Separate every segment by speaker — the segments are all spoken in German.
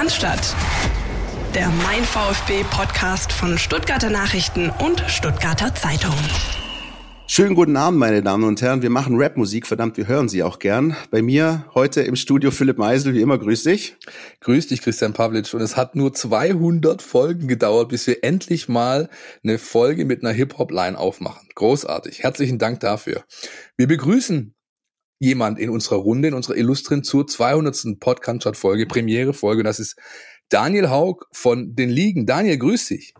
Speaker 1: Cannstatt. Der Mein VfB Podcast von Stuttgarter Nachrichten und Stuttgarter Zeitung.
Speaker 2: Schönen guten Abend, meine Damen und Herren. Wir machen Rapmusik, verdammt, wir hören sie auch gern. Bei mir heute im Studio Philipp Meisel, wie immer, grüß dich.
Speaker 3: Grüß dich, Christian Pavlic. Und es hat nur 200 Folgen gedauert, bis wir endlich mal eine Folge mit einer Hip-Hop-Line aufmachen. Großartig. Herzlichen Dank dafür. Wir begrüßen jemand in unserer Runde, in unserer illustren zur 200. Podcast-Folge, Premiere-Folge. Das ist Daniel Haug von den Ligen. Daniel, grüß dich.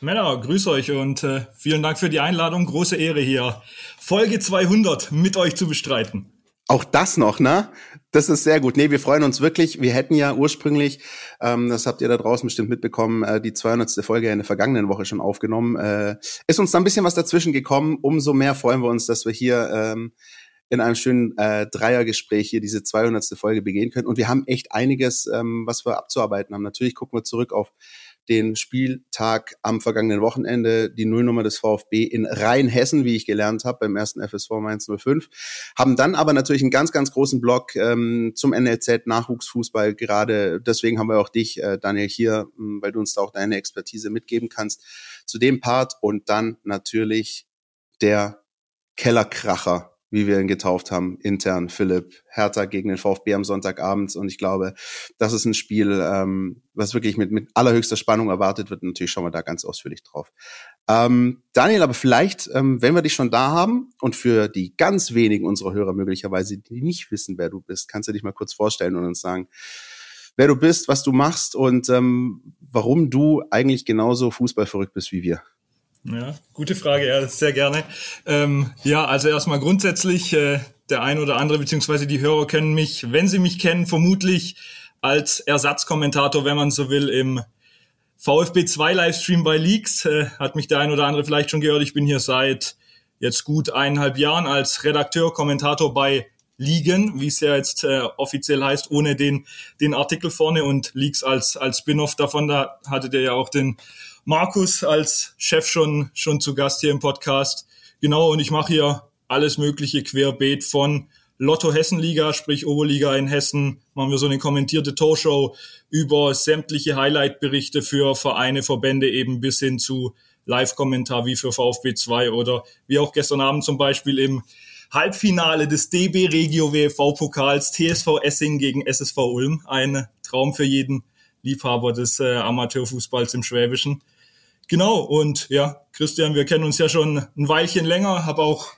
Speaker 4: Männer, grüß euch und äh, vielen Dank für die Einladung. Große Ehre hier, Folge 200 mit euch zu bestreiten.
Speaker 2: Auch das noch, ne? Das ist sehr gut. Nee, wir freuen uns wirklich. Wir hätten ja ursprünglich, ähm, das habt ihr da draußen bestimmt mitbekommen, äh, die 200. Folge in der vergangenen Woche schon aufgenommen. Äh, ist uns da ein bisschen was dazwischen gekommen. Umso mehr freuen wir uns, dass wir hier ähm, in einem schönen äh, Dreiergespräch hier diese 200. Folge begehen können. Und wir haben echt einiges, ähm, was wir abzuarbeiten haben. Natürlich gucken wir zurück auf den Spieltag am vergangenen Wochenende, die Nullnummer des VfB in Rheinhessen, wie ich gelernt habe, beim ersten FSV Mainz 05. Haben dann aber natürlich einen ganz, ganz großen Block ähm, zum NLZ Nachwuchsfußball. Gerade deswegen haben wir auch dich, äh, Daniel, hier, ähm, weil du uns da auch deine Expertise mitgeben kannst zu dem Part. Und dann natürlich der Kellerkracher wie wir ihn getauft haben, intern, Philipp, Hertha gegen den VfB am Sonntagabend. Und ich glaube, das ist ein Spiel, ähm, was wirklich mit, mit allerhöchster Spannung erwartet wird. natürlich schauen wir da ganz ausführlich drauf. Ähm, Daniel, aber vielleicht, ähm, wenn wir dich schon da haben und für die ganz wenigen unserer Hörer möglicherweise, die nicht wissen, wer du bist, kannst du dich mal kurz vorstellen und uns sagen, wer du bist, was du machst und ähm, warum du eigentlich genauso fußballverrückt bist wie wir.
Speaker 4: Ja, gute Frage, ja, sehr gerne. Ähm, ja, also erstmal grundsätzlich, äh, der ein oder andere, beziehungsweise die Hörer kennen mich, wenn sie mich kennen, vermutlich als Ersatzkommentator, wenn man so will, im VfB 2 Livestream bei Leaks. Äh, hat mich der ein oder andere vielleicht schon gehört. Ich bin hier seit jetzt gut eineinhalb Jahren als Redakteur, Kommentator bei Ligen, wie es ja jetzt äh, offiziell heißt, ohne den, den Artikel vorne und Leaks als, als Spin-off davon. Da hattet ihr ja auch den Markus als Chef schon, schon zu Gast hier im Podcast. Genau, und ich mache hier alles mögliche querbeet von Lotto Hessenliga, sprich Oberliga in Hessen, machen wir so eine kommentierte Torshow über sämtliche Highlight-Berichte für Vereine, Verbände eben bis hin zu Live-Kommentar wie für VfB 2 oder wie auch gestern Abend zum Beispiel im Halbfinale des DB Regio WFV Pokals TSV Essing gegen SSV Ulm. Ein Traum für jeden Liebhaber des äh, Amateurfußballs im Schwäbischen. Genau, und ja, Christian, wir kennen uns ja schon ein Weilchen länger, habe auch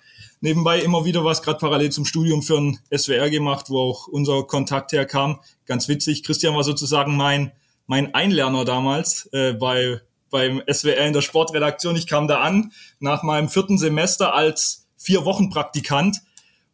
Speaker 4: nebenbei immer wieder was, gerade parallel zum Studium für ein SWR gemacht, wo auch unser Kontakt herkam. Ganz witzig, Christian war sozusagen mein, mein Einlerner damals äh, bei, beim SWR in der Sportredaktion. Ich kam da an nach meinem vierten Semester als vier Wochen Praktikant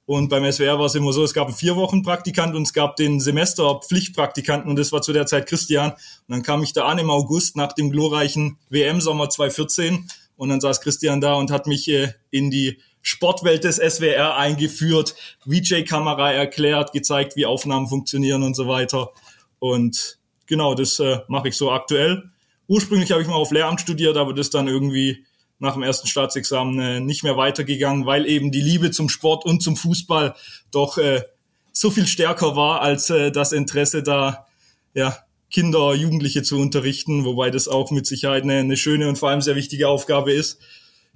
Speaker 4: und beim SWR war es immer so, es gab einen vier Wochen Praktikant und es gab den Semester Pflichtpraktikanten und das war zu der Zeit Christian. Und dann kam ich da an im August nach dem glorreichen WM-Sommer 2014 und dann saß Christian da und hat mich äh, in die Sportwelt des SWR eingeführt, VJ-Kamera erklärt, gezeigt, wie Aufnahmen funktionieren und so weiter. Und genau, das äh, mache ich so aktuell. Ursprünglich habe ich mal auf Lehramt studiert, aber das dann irgendwie nach dem ersten Staatsexamen äh, nicht mehr weitergegangen, weil eben die Liebe zum Sport und zum Fußball doch äh, so viel stärker war als äh, das Interesse da, ja, Kinder, Jugendliche zu unterrichten, wobei das auch mit Sicherheit eine, eine schöne und vor allem sehr wichtige Aufgabe ist.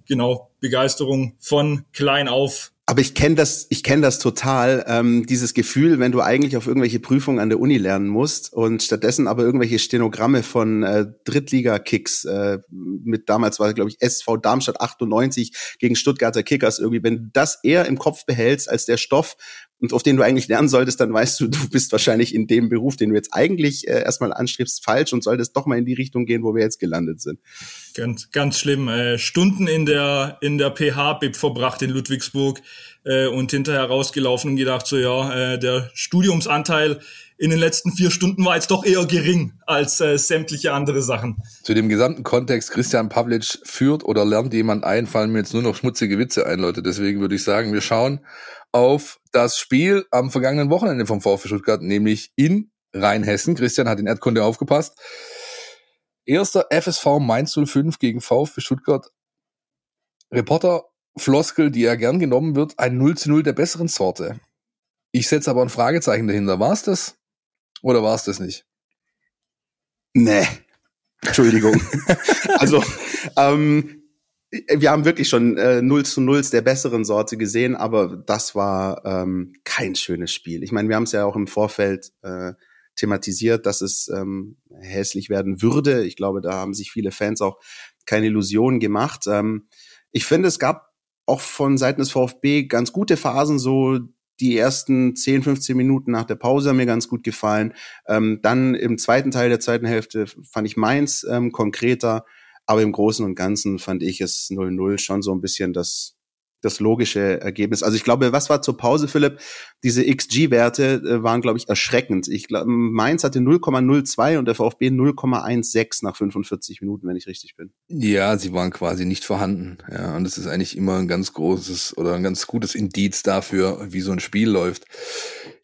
Speaker 4: Genau, Begeisterung von klein auf
Speaker 2: aber ich kenne das, ich kenne das total, ähm, dieses Gefühl, wenn du eigentlich auf irgendwelche Prüfungen an der Uni lernen musst und stattdessen aber irgendwelche Stenogramme von äh, Drittliga-Kicks äh, mit damals war glaube ich SV Darmstadt 98 gegen Stuttgarter Kickers irgendwie, wenn du das eher im Kopf behältst als der Stoff, und auf den du eigentlich lernen solltest, dann weißt du, du bist wahrscheinlich in dem Beruf, den du jetzt eigentlich äh, erstmal anstrebst, falsch und solltest doch mal in die Richtung gehen, wo wir jetzt gelandet sind.
Speaker 4: Ganz, ganz schlimm. Äh, Stunden in der in der PH-Bib verbracht in Ludwigsburg äh, und hinterher rausgelaufen und gedacht, so ja, äh, der Studiumsanteil in den letzten vier Stunden war jetzt doch eher gering als äh, sämtliche andere Sachen.
Speaker 3: Zu dem gesamten Kontext, Christian Pavlic führt oder lernt jemand ein, fallen mir jetzt nur noch schmutzige Witze ein, Leute. Deswegen würde ich sagen, wir schauen auf das Spiel am vergangenen Wochenende vom VfB Stuttgart, nämlich in Rheinhessen. Christian hat in Erdkunde aufgepasst. Erster FSV Mainz 05 gegen VfB Stuttgart. Reporter Floskel, die ja gern genommen wird, ein 0 zu 0 der besseren Sorte. Ich setze aber ein Fragezeichen dahinter. War es das? Oder war es das nicht?
Speaker 2: Nee. Entschuldigung. also, ähm, wir haben wirklich schon äh, 0 zu 0 der besseren Sorte gesehen, aber das war ähm, kein schönes Spiel. Ich meine, wir haben es ja auch im Vorfeld äh, thematisiert, dass es ähm, hässlich werden würde. Ich glaube, da haben sich viele Fans auch keine Illusionen gemacht. Ähm, ich finde, es gab auch von Seiten des VfB ganz gute Phasen, so die ersten 10, 15 Minuten nach der Pause haben mir ganz gut gefallen. Ähm, dann im zweiten Teil der zweiten Hälfte fand ich Mainz ähm, konkreter, aber im Großen und Ganzen fand ich es 0-0 schon so ein bisschen das das logische Ergebnis. Also ich glaube, was war zur Pause, Philipp? Diese XG-Werte äh, waren, glaube ich, erschreckend. Ich glaube, Mainz hatte 0,02 und der VfB 0,16 nach 45 Minuten, wenn ich richtig bin.
Speaker 3: Ja, sie waren quasi nicht vorhanden. Ja, und das ist eigentlich immer ein ganz großes oder ein ganz gutes Indiz dafür, wie so ein Spiel läuft.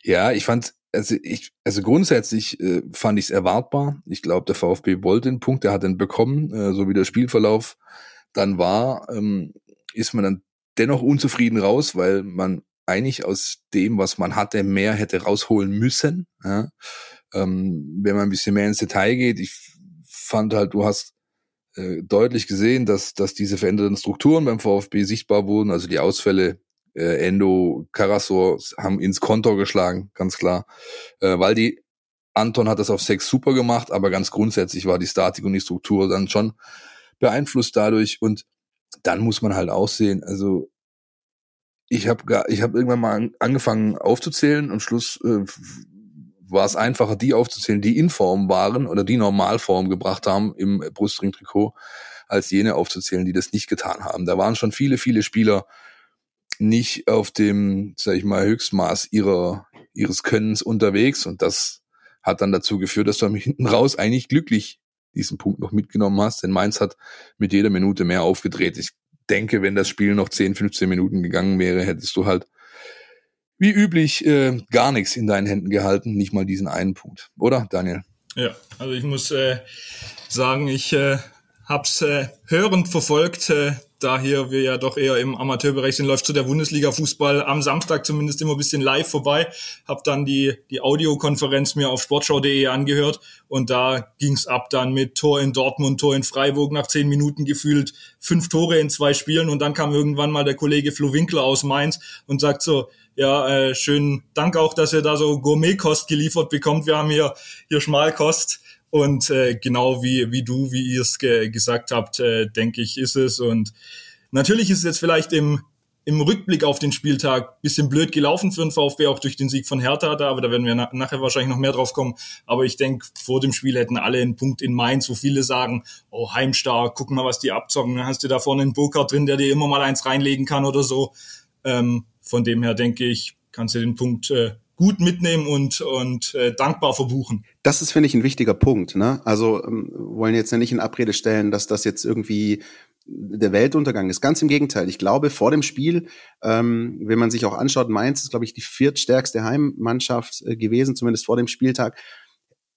Speaker 3: Ja, ich fand also ich, also grundsätzlich äh, fand ich es erwartbar. Ich glaube, der VfB wollte den Punkt, er hat den bekommen, äh, so wie der Spielverlauf dann war, ähm, ist man dann dennoch unzufrieden raus, weil man eigentlich aus dem, was man hatte, mehr hätte rausholen müssen. Ja. Ähm, wenn man ein bisschen mehr ins Detail geht, ich fand halt, du hast äh, deutlich gesehen, dass, dass diese veränderten Strukturen beim VfB sichtbar wurden. Also die Ausfälle äh, Endo, Karasor haben ins Kontor geschlagen, ganz klar. Äh, weil die Anton hat das auf Sex super gemacht, aber ganz grundsätzlich war die Statik und die Struktur dann schon beeinflusst dadurch und dann muss man halt auch sehen, also ich habe ich hab irgendwann mal angefangen aufzuzählen. Am Schluss äh, war es einfacher, die aufzuzählen, die in Form waren oder die Normalform gebracht haben im Brustring-Trikot, als jene aufzuzählen, die das nicht getan haben. Da waren schon viele, viele Spieler nicht auf dem, sag ich mal, Höchstmaß ihrer, ihres Könnens unterwegs und das hat dann dazu geführt, dass du hinten raus eigentlich glücklich diesen Punkt noch mitgenommen hast, denn Mainz hat mit jeder Minute mehr aufgedreht. Ich denke, wenn das Spiel noch 10, 15 Minuten gegangen wäre, hättest du halt wie üblich äh, gar nichts in deinen Händen gehalten, nicht mal diesen einen Punkt, oder Daniel?
Speaker 4: Ja, also ich muss äh, sagen, ich äh, hab's äh, hörend verfolgt, äh, da hier wir ja doch eher im Amateurbereich sind, läuft so der Bundesliga-Fußball am Samstag zumindest immer ein bisschen live vorbei. Hab dann die, die Audiokonferenz mir auf sportschau.de angehört und da ging's ab dann mit Tor in Dortmund, Tor in Freiburg, nach zehn Minuten gefühlt fünf Tore in zwei Spielen und dann kam irgendwann mal der Kollege Flo Winkler aus Mainz und sagt so, ja, äh, schönen Dank auch, dass ihr da so Gourmetkost geliefert bekommt. Wir haben hier, hier Schmalkost. Und äh, genau wie, wie du, wie ihr es ge gesagt habt, äh, denke ich, ist es. Und natürlich ist es jetzt vielleicht im, im Rückblick auf den Spieltag bisschen blöd gelaufen für den VfB, auch durch den Sieg von Hertha da, aber da werden wir na nachher wahrscheinlich noch mehr drauf kommen. Aber ich denke, vor dem Spiel hätten alle einen Punkt in Mainz, wo viele sagen, oh, heimstark, guck mal, was die abzocken. Dann hast du da vorne einen Burkhardt drin, der dir immer mal eins reinlegen kann oder so. Ähm, von dem her denke ich, kannst du den Punkt äh, gut mitnehmen und, und äh, dankbar verbuchen.
Speaker 2: Das ist, finde ich, ein wichtiger Punkt. Ne? Also ähm, wollen jetzt ja nicht in Abrede stellen, dass das jetzt irgendwie der Weltuntergang ist. Ganz im Gegenteil. Ich glaube, vor dem Spiel, ähm, wenn man sich auch anschaut, Mainz ist, glaube ich, die viertstärkste Heimmannschaft äh, gewesen, zumindest vor dem Spieltag.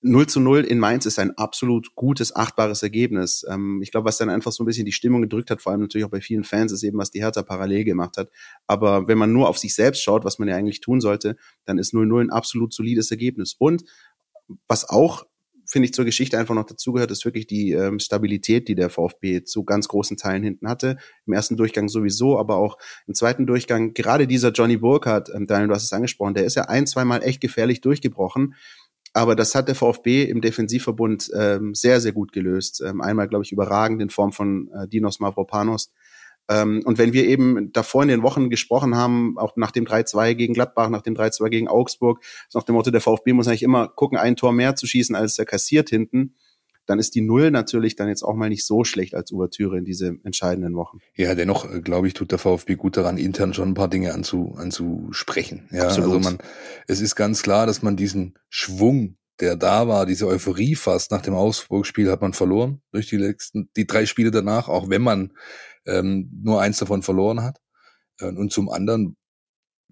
Speaker 2: 0 zu 0 in Mainz ist ein absolut gutes, achtbares Ergebnis. Ähm, ich glaube, was dann einfach so ein bisschen die Stimmung gedrückt hat, vor allem natürlich auch bei vielen Fans, ist eben, was die Hertha parallel gemacht hat. Aber wenn man nur auf sich selbst schaut, was man ja eigentlich tun sollte, dann ist 0-0 ein absolut solides Ergebnis. Und was auch, finde ich, zur Geschichte einfach noch dazugehört, ist wirklich die ähm, Stabilität, die der VfB zu ganz großen Teilen hinten hatte. Im ersten Durchgang sowieso, aber auch im zweiten Durchgang, gerade dieser Johnny Burkhardt, ähm, Daniel, du hast es angesprochen, der ist ja ein, zweimal echt gefährlich durchgebrochen. Aber das hat der VfB im Defensivverbund ähm, sehr, sehr gut gelöst. Ähm, einmal, glaube ich, überragend in Form von äh, Dinos Mavropanos. Ähm, und wenn wir eben davor in den Wochen gesprochen haben, auch nach dem 3-2 gegen Gladbach, nach dem 3-2 gegen Augsburg, nach dem Motto, der VfB muss eigentlich immer gucken, ein Tor mehr zu schießen, als er kassiert hinten dann ist die Null natürlich dann jetzt auch mal nicht so schlecht als Ouvertüre in diese entscheidenden Wochen.
Speaker 3: Ja, dennoch, äh, glaube ich, tut der VfB gut daran, intern schon ein paar Dinge anzu, anzusprechen. Ja,
Speaker 2: Absolut.
Speaker 3: also man, es ist ganz klar, dass man diesen Schwung, der da war, diese Euphorie fast nach dem Augsburg-Spiel hat man verloren durch die letzten, die drei Spiele danach, auch wenn man ähm, nur eins davon verloren hat. Äh, und zum anderen,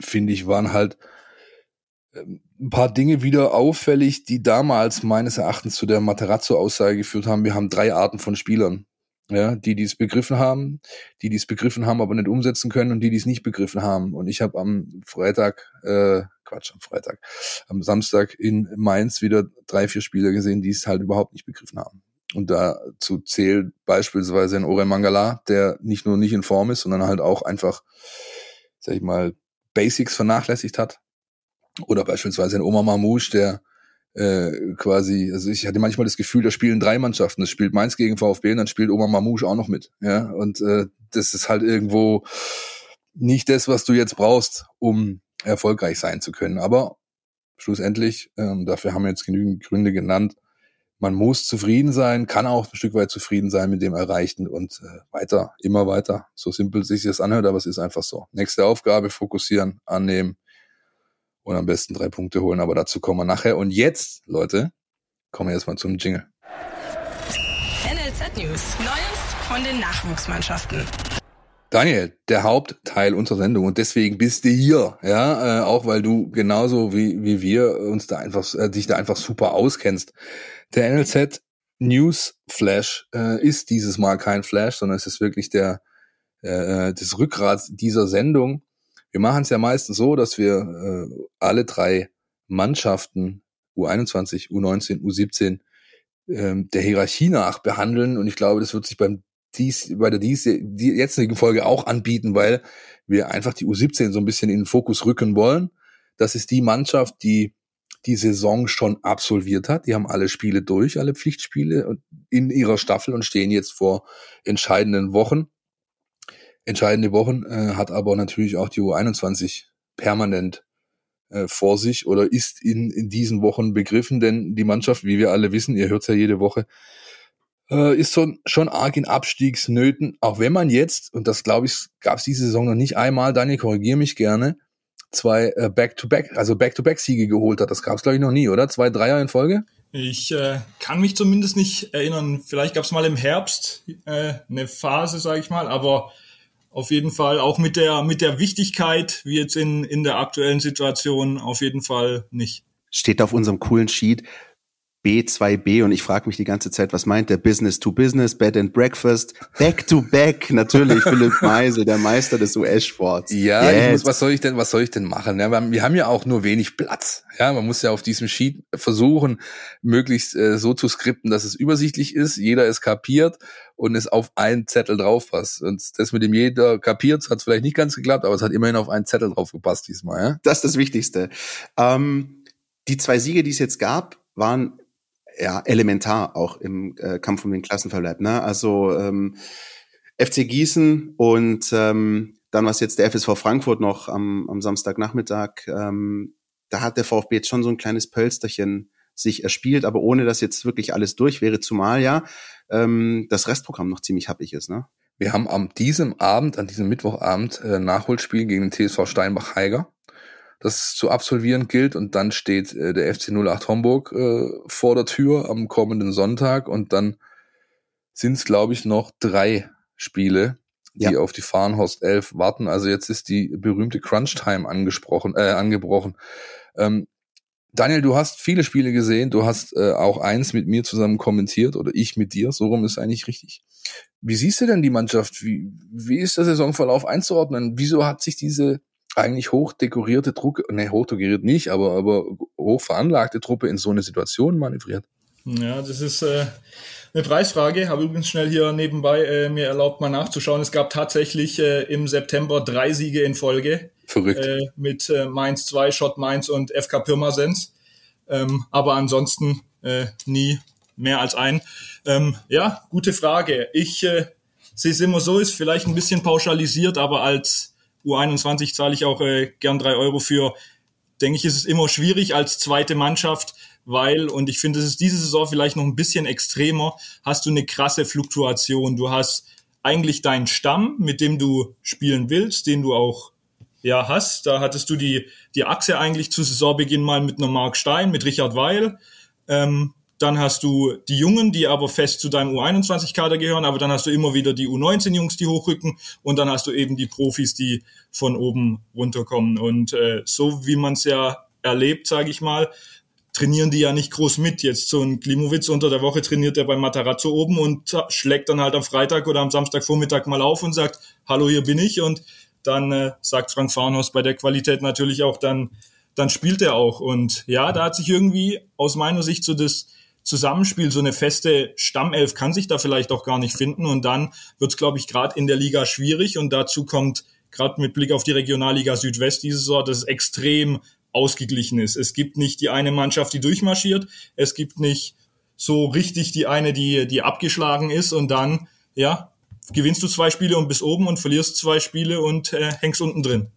Speaker 3: finde ich, waren halt ähm, ein paar Dinge wieder auffällig, die damals meines Erachtens zu der Materazzo-Aussage geführt haben. Wir haben drei Arten von Spielern. ja, die die es begriffen haben, die die es begriffen haben, aber nicht umsetzen können und die die es nicht begriffen haben. Und ich habe am Freitag, äh, Quatsch, am Freitag, am Samstag in Mainz wieder drei, vier Spieler gesehen, die es halt überhaupt nicht begriffen haben. Und dazu zählt beispielsweise ein Orel Mangala, der nicht nur nicht in Form ist, sondern halt auch einfach, sag ich mal, Basics vernachlässigt hat. Oder beispielsweise ein Omar Mamouche, der äh, quasi, also ich hatte manchmal das Gefühl, da spielen drei Mannschaften. Das spielt Mainz gegen VfB und dann spielt Omar Mamouche auch noch mit. Ja, und äh, das ist halt irgendwo nicht das, was du jetzt brauchst, um erfolgreich sein zu können. Aber schlussendlich, ähm, dafür haben wir jetzt genügend Gründe genannt, man muss zufrieden sein, kann auch ein Stück weit zufrieden sein mit dem Erreichten und äh, weiter, immer weiter. So simpel sich das anhört, aber es ist einfach so. Nächste Aufgabe, fokussieren, annehmen und am besten drei Punkte holen, aber dazu kommen wir nachher. Und jetzt, Leute, kommen wir erstmal zum Jingle.
Speaker 1: NLZ News. Neues von den Nachwuchsmannschaften.
Speaker 3: Daniel, der Hauptteil unserer Sendung und deswegen bist du hier, ja, äh, auch weil du genauso wie, wie wir uns da einfach, äh, dich da einfach super auskennst. Der NLZ News Flash äh, ist dieses Mal kein Flash, sondern es ist wirklich der, äh, das Rückgrat dieser Sendung. Wir machen es ja meistens so, dass wir äh, alle drei Mannschaften U21, U19, U17 äh, der Hierarchie nach behandeln und ich glaube, das wird sich beim dies, bei der dies, die jetzigen Folge auch anbieten, weil wir einfach die U17 so ein bisschen in den Fokus rücken wollen. Das ist die Mannschaft, die die Saison schon absolviert hat. Die haben alle Spiele durch, alle Pflichtspiele in ihrer Staffel und stehen jetzt vor entscheidenden Wochen. Entscheidende Wochen äh, hat aber natürlich auch die U21 permanent äh, vor sich oder ist in, in diesen Wochen begriffen, denn die Mannschaft, wie wir alle wissen, ihr hört ja jede Woche, äh, ist so, schon arg in Abstiegsnöten, auch wenn man jetzt, und das glaube ich, gab es diese Saison noch nicht einmal, Daniel, korrigiere mich gerne, zwei äh, Back-to-Back, also Back-to-Back-Siege geholt hat. Das gab es, glaube ich, noch nie, oder? Zwei Dreier in Folge?
Speaker 4: Ich äh, kann mich zumindest nicht erinnern. Vielleicht gab es mal im Herbst äh, eine Phase, sage ich mal, aber auf jeden Fall auch mit der mit der Wichtigkeit, wie jetzt in in der aktuellen Situation, auf jeden Fall nicht.
Speaker 2: Steht auf unserem coolen Sheet B2B und ich frage mich die ganze Zeit, was meint der Business to Business, Bed and Breakfast, Back to Back, natürlich Philipp Meisel, der Meister des US-Sports.
Speaker 3: Ja, yes. muss, was soll ich denn, was soll ich denn machen? Ja, wir haben ja auch nur wenig Platz. Ja, man muss ja auf diesem Sheet versuchen, möglichst äh, so zu skripten, dass es übersichtlich ist, jeder es kapiert und es auf einen Zettel drauf passt. Und das mit dem jeder kapiert, hat vielleicht nicht ganz geklappt, aber es hat immerhin auf einen Zettel drauf gepasst diesmal. Ja?
Speaker 2: Das ist das Wichtigste. Ähm, die zwei Siege, die es jetzt gab, waren ja, elementar auch im äh, Kampf um den Klassenverbleib. Ne? Also ähm, FC Gießen und ähm, dann was jetzt der FSV Frankfurt noch am, am Samstagnachmittag. Ähm, da hat der VfB jetzt schon so ein kleines Pölsterchen sich erspielt, aber ohne dass jetzt wirklich alles durch wäre, zumal ja ähm, das Restprogramm noch ziemlich happig ist. Ne?
Speaker 3: Wir haben am diesem Abend, an diesem Mittwochabend, äh, Nachholspiel gegen den TSV Steinbach-Heiger das zu absolvieren gilt. Und dann steht äh, der FC 08 Homburg äh, vor der Tür am kommenden Sonntag. Und dann sind es, glaube ich, noch drei Spiele, die ja. auf die Fahrenhorst 11 warten. Also jetzt ist die berühmte Crunch-Time angesprochen, äh, angebrochen. Ähm, Daniel, du hast viele Spiele gesehen, du hast äh, auch eins mit mir zusammen kommentiert oder ich mit dir, so rum ist eigentlich richtig. Wie siehst du denn die Mannschaft? Wie, wie ist der Saisonverlauf einzuordnen? Wieso hat sich diese eigentlich hoch dekorierte Truppe, ne, hoch dekoriert nicht, aber, aber hoch veranlagte Truppe in so eine Situation manövriert?
Speaker 4: Ja, das ist äh, eine Preisfrage. Habe übrigens schnell hier nebenbei äh, mir erlaubt, mal nachzuschauen. Es gab tatsächlich äh, im September drei Siege in Folge.
Speaker 3: Verrückt.
Speaker 4: Äh, mit äh, Mainz 2, Schott Mainz und FK Pirmasens. Ähm, aber ansonsten äh, nie mehr als ein. Ähm, ja, gute Frage. Ich äh, sehe es immer so, ist vielleicht ein bisschen pauschalisiert, aber als U21 zahle ich auch äh, gern drei Euro für. Denke ich, ist es immer schwierig als zweite Mannschaft, weil, und ich finde, es ist diese Saison vielleicht noch ein bisschen extremer, hast du eine krasse Fluktuation. Du hast eigentlich deinen Stamm, mit dem du spielen willst, den du auch ja hast. Da hattest du die, die Achse eigentlich zu Saisonbeginn mal mit einer Mark Stein, mit Richard Weil. Ähm, dann hast du die Jungen, die aber fest zu deinem U21-Kader gehören, aber dann hast du immer wieder die U19-Jungs, die hochrücken und dann hast du eben die Profis, die von oben runterkommen. Und äh, so wie man es ja erlebt, sage ich mal, trainieren die ja nicht groß mit. Jetzt so ein Klimowitz unter der Woche trainiert er bei Matarazzo oben und schlägt dann halt am Freitag oder am Samstagvormittag mal auf und sagt, hallo, hier bin ich. Und dann äh, sagt Frank Farnhaus bei der Qualität natürlich auch, dann, dann spielt er auch. Und ja, da hat sich irgendwie aus meiner Sicht so das Zusammenspiel, so eine feste Stammelf kann sich da vielleicht auch gar nicht finden. Und dann wird es, glaube ich, gerade in der Liga schwierig. Und dazu kommt gerade mit Blick auf die Regionalliga Südwest dieses Jahr, dass es extrem ausgeglichen ist. Es gibt nicht die eine Mannschaft, die durchmarschiert. Es gibt nicht so richtig die eine, die, die abgeschlagen ist. Und dann, ja, gewinnst du zwei Spiele und bist oben und verlierst zwei Spiele und äh, hängst unten drin.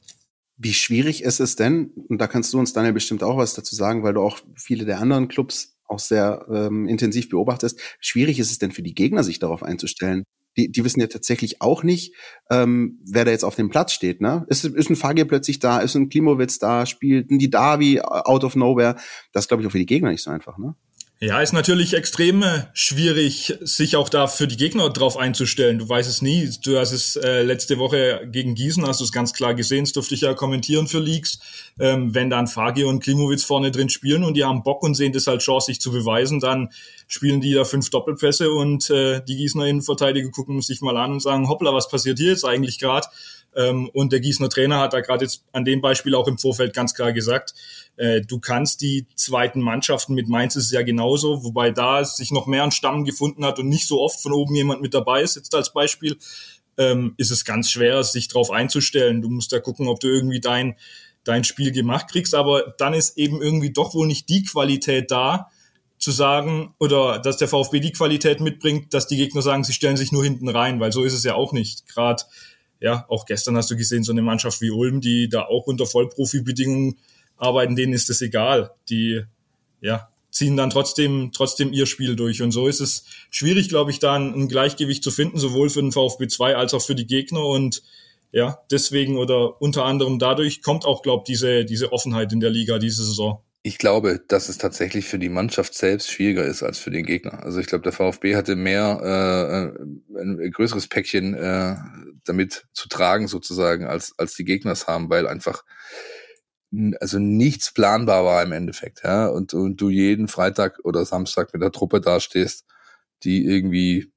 Speaker 2: Wie schwierig ist es denn, und da kannst du uns dann ja bestimmt auch was dazu sagen, weil du auch viele der anderen Clubs auch sehr ähm, intensiv beobachtest, schwierig ist es denn für die Gegner, sich darauf einzustellen? Die, die wissen ja tatsächlich auch nicht, ähm, wer da jetzt auf dem Platz steht. Ne? Ist, ist ein Fagir plötzlich da, ist ein Klimowitz da, spielt ein Didavi out of nowhere. Das glaube ich, auch für die Gegner nicht so einfach. Ne?
Speaker 4: Ja, ist natürlich extrem äh, schwierig, sich auch da für die Gegner drauf einzustellen. Du weißt es nie. Du hast es äh, letzte Woche gegen Gießen, hast du es ganz klar gesehen, das durfte ich ja kommentieren für Leaks. Ähm, wenn dann Fagi und Klimowitz vorne drin spielen und die haben Bock und sehen das halt Chance, sich zu beweisen, dann spielen die da fünf Doppelpässe und äh, die Gießener Innenverteidiger gucken sich mal an und sagen, hoppla, was passiert hier jetzt eigentlich gerade? Ähm, und der Gießener Trainer hat da gerade jetzt an dem Beispiel auch im Vorfeld ganz klar gesagt, äh, du kannst die zweiten Mannschaften mit Mainz ist es ja genauso, wobei da sich noch mehr ein Stamm gefunden hat und nicht so oft von oben jemand mit dabei ist, jetzt als Beispiel, ähm, ist es ganz schwer, sich darauf einzustellen. Du musst da gucken, ob du irgendwie dein, dein Spiel gemacht kriegst, aber dann ist eben irgendwie doch wohl nicht die Qualität da, zu sagen, oder dass der VfB die Qualität mitbringt, dass die Gegner sagen, sie stellen sich nur hinten rein, weil so ist es ja auch nicht. Gerade ja, auch gestern hast du gesehen, so eine Mannschaft wie Ulm, die da auch unter Vollprofi-Bedingungen arbeiten, denen ist das egal. Die, ja, ziehen dann trotzdem, trotzdem ihr Spiel durch. Und so ist es schwierig, glaube ich, da ein, ein Gleichgewicht zu finden, sowohl für den VfB 2 als auch für die Gegner. Und ja, deswegen oder unter anderem dadurch kommt auch, glaube ich, diese, diese Offenheit in der Liga diese Saison.
Speaker 3: Ich glaube, dass es tatsächlich für die Mannschaft selbst schwieriger ist als für den Gegner. Also ich glaube, der VfB hatte mehr äh, ein größeres Päckchen äh, damit zu tragen sozusagen als als die Gegner es haben, weil einfach also nichts planbar war im Endeffekt, ja und und du jeden Freitag oder Samstag mit der Truppe dastehst, die irgendwie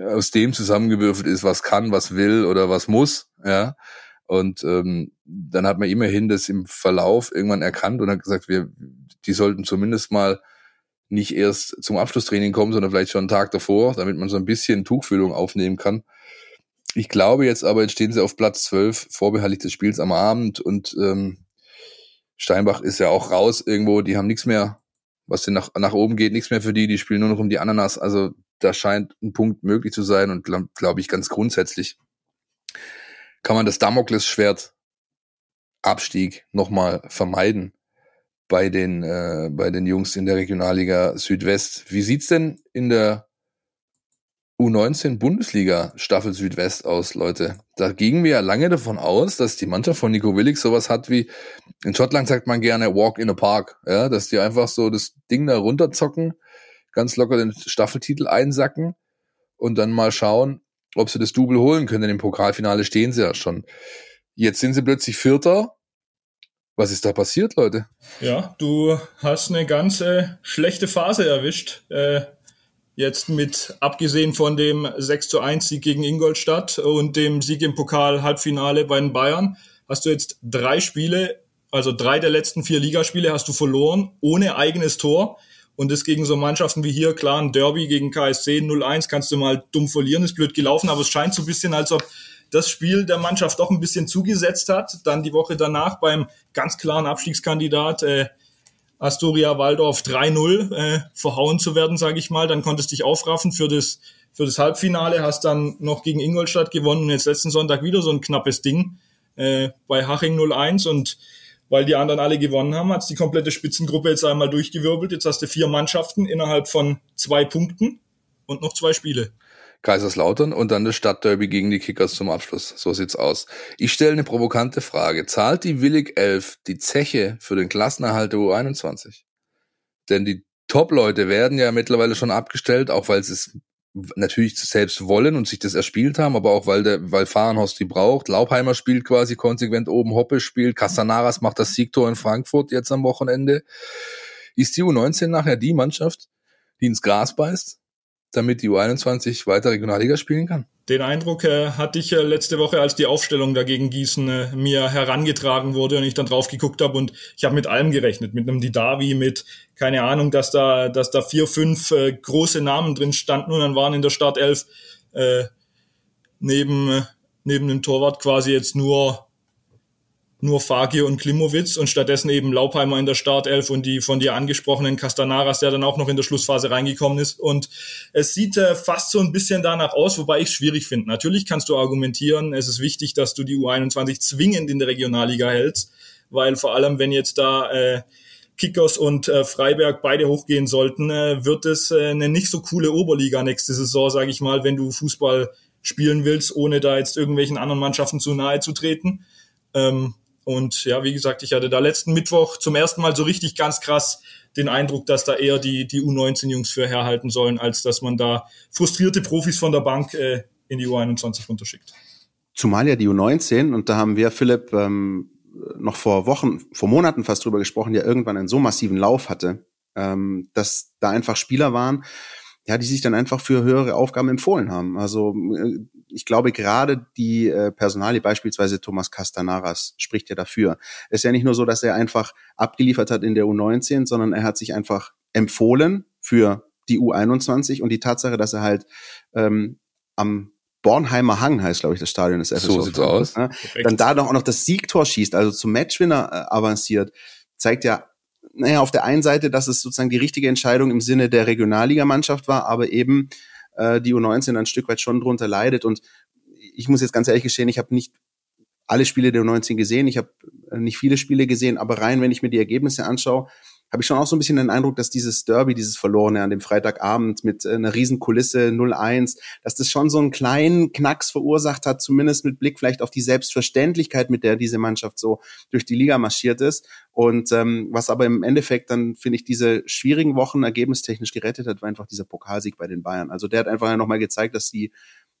Speaker 3: aus dem zusammengewürfelt ist, was kann, was will oder was muss, ja und ähm, dann hat man immerhin das im Verlauf irgendwann erkannt und hat gesagt, wir, die sollten zumindest mal nicht erst zum Abschlusstraining kommen, sondern vielleicht schon einen Tag davor, damit man so ein bisschen Tuchfühlung aufnehmen kann. Ich glaube jetzt aber, jetzt stehen sie auf Platz 12, vorbehaltlich des Spiels am Abend und ähm, Steinbach ist ja auch raus irgendwo, die haben nichts mehr, was denn nach, nach oben geht, nichts mehr für die, die spielen nur noch um die Ananas. Also da scheint ein Punkt möglich zu sein und glaube glaub ich ganz grundsätzlich kann man das Damoklesschwert Abstieg nochmal vermeiden bei den äh, bei den Jungs in der Regionalliga Südwest. Wie sieht's denn in der U19 Bundesliga Staffel Südwest aus, Leute? Da gingen wir ja lange davon aus, dass die Mannschaft von Nico Willig sowas hat wie in Schottland sagt man gerne Walk in a Park, ja, dass die einfach so das Ding da runterzocken, ganz locker den Staffeltitel einsacken und dann mal schauen, ob sie das Double holen können. Im Pokalfinale stehen sie ja schon. Jetzt sind sie plötzlich Vierter. Was ist da passiert, Leute?
Speaker 4: Ja, du hast eine ganze schlechte Phase erwischt. Äh, jetzt mit, abgesehen von dem 6 zu 1 Sieg gegen Ingolstadt und dem Sieg im Pokal Halbfinale bei den Bayern, hast du jetzt drei Spiele, also drei der letzten vier Ligaspiele hast du verloren, ohne eigenes Tor. Und das gegen so Mannschaften wie hier, klar, ein Derby gegen KSC 0-1 kannst du mal dumm verlieren, ist blöd gelaufen, aber es scheint so ein bisschen, als ob das Spiel der Mannschaft doch ein bisschen zugesetzt hat. Dann die Woche danach beim ganz klaren Abstiegskandidat äh, Astoria Waldorf 3-0 äh, verhauen zu werden, sage ich mal. Dann konntest dich aufraffen für das, für das Halbfinale, hast dann noch gegen Ingolstadt gewonnen und jetzt letzten Sonntag wieder so ein knappes Ding äh, bei Haching 0-1 und weil die anderen alle gewonnen haben, hat die komplette Spitzengruppe jetzt einmal durchgewirbelt. Jetzt hast du vier Mannschaften innerhalb von zwei Punkten und noch zwei Spiele.
Speaker 3: Kaiserslautern und dann das Stadtderby gegen die Kickers zum Abschluss. So sieht's aus. Ich stelle eine provokante Frage. Zahlt die Willig 11 die Zeche für den Klassenerhalt der U21? Denn die Top-Leute werden ja mittlerweile schon abgestellt, auch weil sie es natürlich selbst wollen und sich das erspielt haben, aber auch weil der, weil Fahrenhorst die braucht. Laubheimer spielt quasi konsequent oben, Hoppe spielt, Castanaras macht das Siegtor in Frankfurt jetzt am Wochenende. Ist die U19 nachher die Mannschaft, die ins Gras beißt, damit die U21 weiter Regionalliga spielen kann?
Speaker 4: Den Eindruck äh, hatte ich äh, letzte Woche, als die Aufstellung dagegen Gießen äh, mir herangetragen wurde und ich dann drauf geguckt habe und ich habe mit allem gerechnet, mit einem Didavi, mit keine Ahnung, dass da, dass da vier, fünf äh, große Namen drin standen und dann waren in der Startelf äh, neben äh, neben dem Torwart quasi jetzt nur nur Fagir und Klimowitz und stattdessen eben Laupheimer in der Startelf und die von dir angesprochenen Castanaras, der dann auch noch in der Schlussphase reingekommen ist. Und es sieht äh, fast so ein bisschen danach aus, wobei ich es schwierig finde. Natürlich kannst du argumentieren, es ist wichtig, dass du die U21 zwingend in der Regionalliga hältst, weil vor allem, wenn jetzt da äh, Kickers und äh, Freiberg beide hochgehen sollten, äh, wird es äh, eine nicht so coole Oberliga nächste Saison, sage ich mal, wenn du Fußball spielen willst, ohne da jetzt irgendwelchen anderen Mannschaften zu nahe zu treten. Ähm, und ja, wie gesagt, ich hatte da letzten Mittwoch zum ersten Mal so richtig ganz krass den Eindruck, dass da eher die, die U19-Jungs für herhalten sollen, als dass man da frustrierte Profis von der Bank äh, in die U21 runterschickt.
Speaker 2: Zumal ja die U19, und da haben wir, Philipp, ähm, noch vor Wochen, vor Monaten fast drüber gesprochen, ja irgendwann einen so massiven Lauf hatte, ähm, dass da einfach Spieler waren, ja, die sich dann einfach für höhere Aufgaben empfohlen haben. Also äh, ich glaube, gerade die äh, Personalie, beispielsweise Thomas Castanaras, spricht ja dafür. Es ist ja nicht nur so, dass er einfach abgeliefert hat in der U19, sondern er hat sich einfach empfohlen für die U21 und die Tatsache, dass er halt ähm, am Bornheimer Hang heißt, glaube ich, das Stadion des
Speaker 3: FSV. So sieht's aus.
Speaker 2: Ne? Dann da doch auch noch das Siegtor schießt, also zum Matchwinner äh, avanciert, zeigt ja naja, auf der einen Seite, dass es sozusagen die richtige Entscheidung im Sinne der Regionalligamannschaft war, aber eben äh, die U19 ein Stück weit schon drunter leidet. Und ich muss jetzt ganz ehrlich gestehen, ich habe nicht alle Spiele der U19 gesehen, ich habe äh, nicht viele Spiele gesehen, aber rein, wenn ich mir die Ergebnisse anschaue, habe ich schon auch so ein bisschen den Eindruck, dass dieses Derby, dieses Verlorene an dem Freitagabend mit äh, einer riesen Kulisse 0-1, dass das schon so einen kleinen Knacks verursacht hat, zumindest mit Blick vielleicht auf die Selbstverständlichkeit, mit der diese Mannschaft so durch die Liga marschiert ist. Und ähm, was aber im Endeffekt dann, finde ich, diese schwierigen Wochen ergebnistechnisch gerettet hat, war einfach dieser Pokalsieg bei den Bayern. Also der hat einfach nochmal gezeigt, dass die,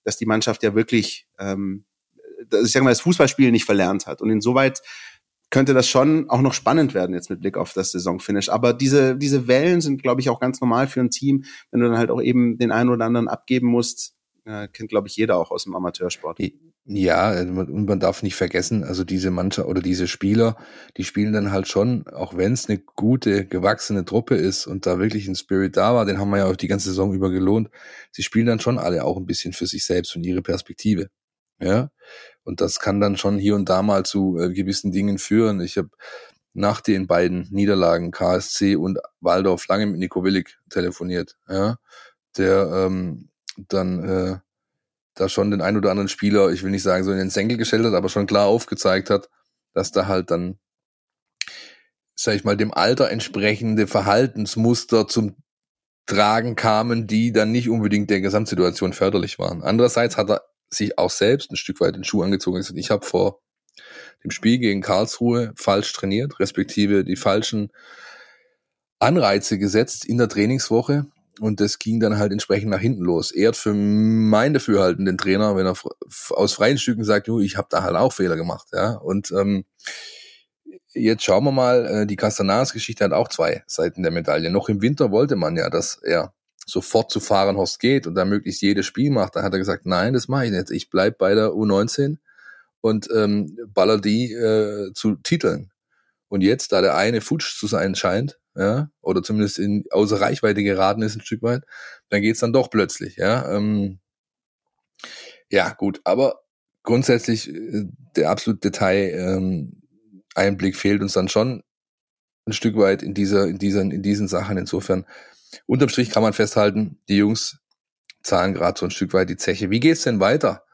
Speaker 2: dass die Mannschaft ja wirklich, ähm, ich sage mal, das Fußballspiel nicht verlernt hat. Und insoweit könnte das schon auch noch spannend werden jetzt mit Blick auf das Saisonfinish. Aber diese, diese Wellen sind, glaube ich, auch ganz normal für ein Team, wenn du dann halt auch eben den einen oder anderen abgeben musst. Äh, kennt, glaube ich, jeder auch aus dem Amateursport.
Speaker 3: Ja, und man darf nicht vergessen, also diese Mannschaft oder diese Spieler, die spielen dann halt schon, auch wenn es eine gute, gewachsene Truppe ist und da wirklich ein Spirit da war, den haben wir ja auch die ganze Saison über gelohnt, sie spielen dann schon alle auch ein bisschen für sich selbst und ihre Perspektive. Ja, und das kann dann schon hier und da mal zu äh, gewissen Dingen führen. Ich habe nach den beiden Niederlagen KSC und Waldorf lange mit Nico Willig telefoniert, ja, der ähm, dann äh, da schon den ein oder anderen Spieler, ich will nicht sagen so in den Senkel gestellt hat, aber schon klar aufgezeigt hat, dass da halt dann, sag ich mal, dem Alter entsprechende Verhaltensmuster zum Tragen kamen, die dann nicht unbedingt der Gesamtsituation förderlich waren. Andererseits hat er sich auch selbst ein Stück weit den Schuh angezogen ist. Ich habe vor dem Spiel gegen Karlsruhe falsch trainiert, respektive die falschen Anreize gesetzt in der Trainingswoche. Und das ging dann halt entsprechend nach hinten los. Er hat für mein Dafürhalten den Trainer, wenn er aus freien Stücken sagt, jo, ich habe da halt auch Fehler gemacht. ja. Und ähm, jetzt schauen wir mal, äh, die Castanaras-Geschichte hat auch zwei Seiten der Medaille. Noch im Winter wollte man ja, dass er sofort zu Fahrenhorst geht und da möglichst jedes Spiel macht, da hat er gesagt, nein, das mache ich nicht. Ich bleib bei der U19 und ähm, baller die äh, zu Titeln. Und jetzt, da der eine futsch zu sein scheint, ja, oder zumindest in außer Reichweite geraten ist ein Stück weit, dann geht's dann doch plötzlich, ja. Ähm, ja, gut, aber grundsätzlich äh, der absolute Detail ähm, Einblick fehlt uns dann schon ein Stück weit in dieser, in diesen, in diesen Sachen. Insofern unterm Strich kann man festhalten, die Jungs zahlen gerade so ein Stück weit die Zeche. Wie geht's denn weiter?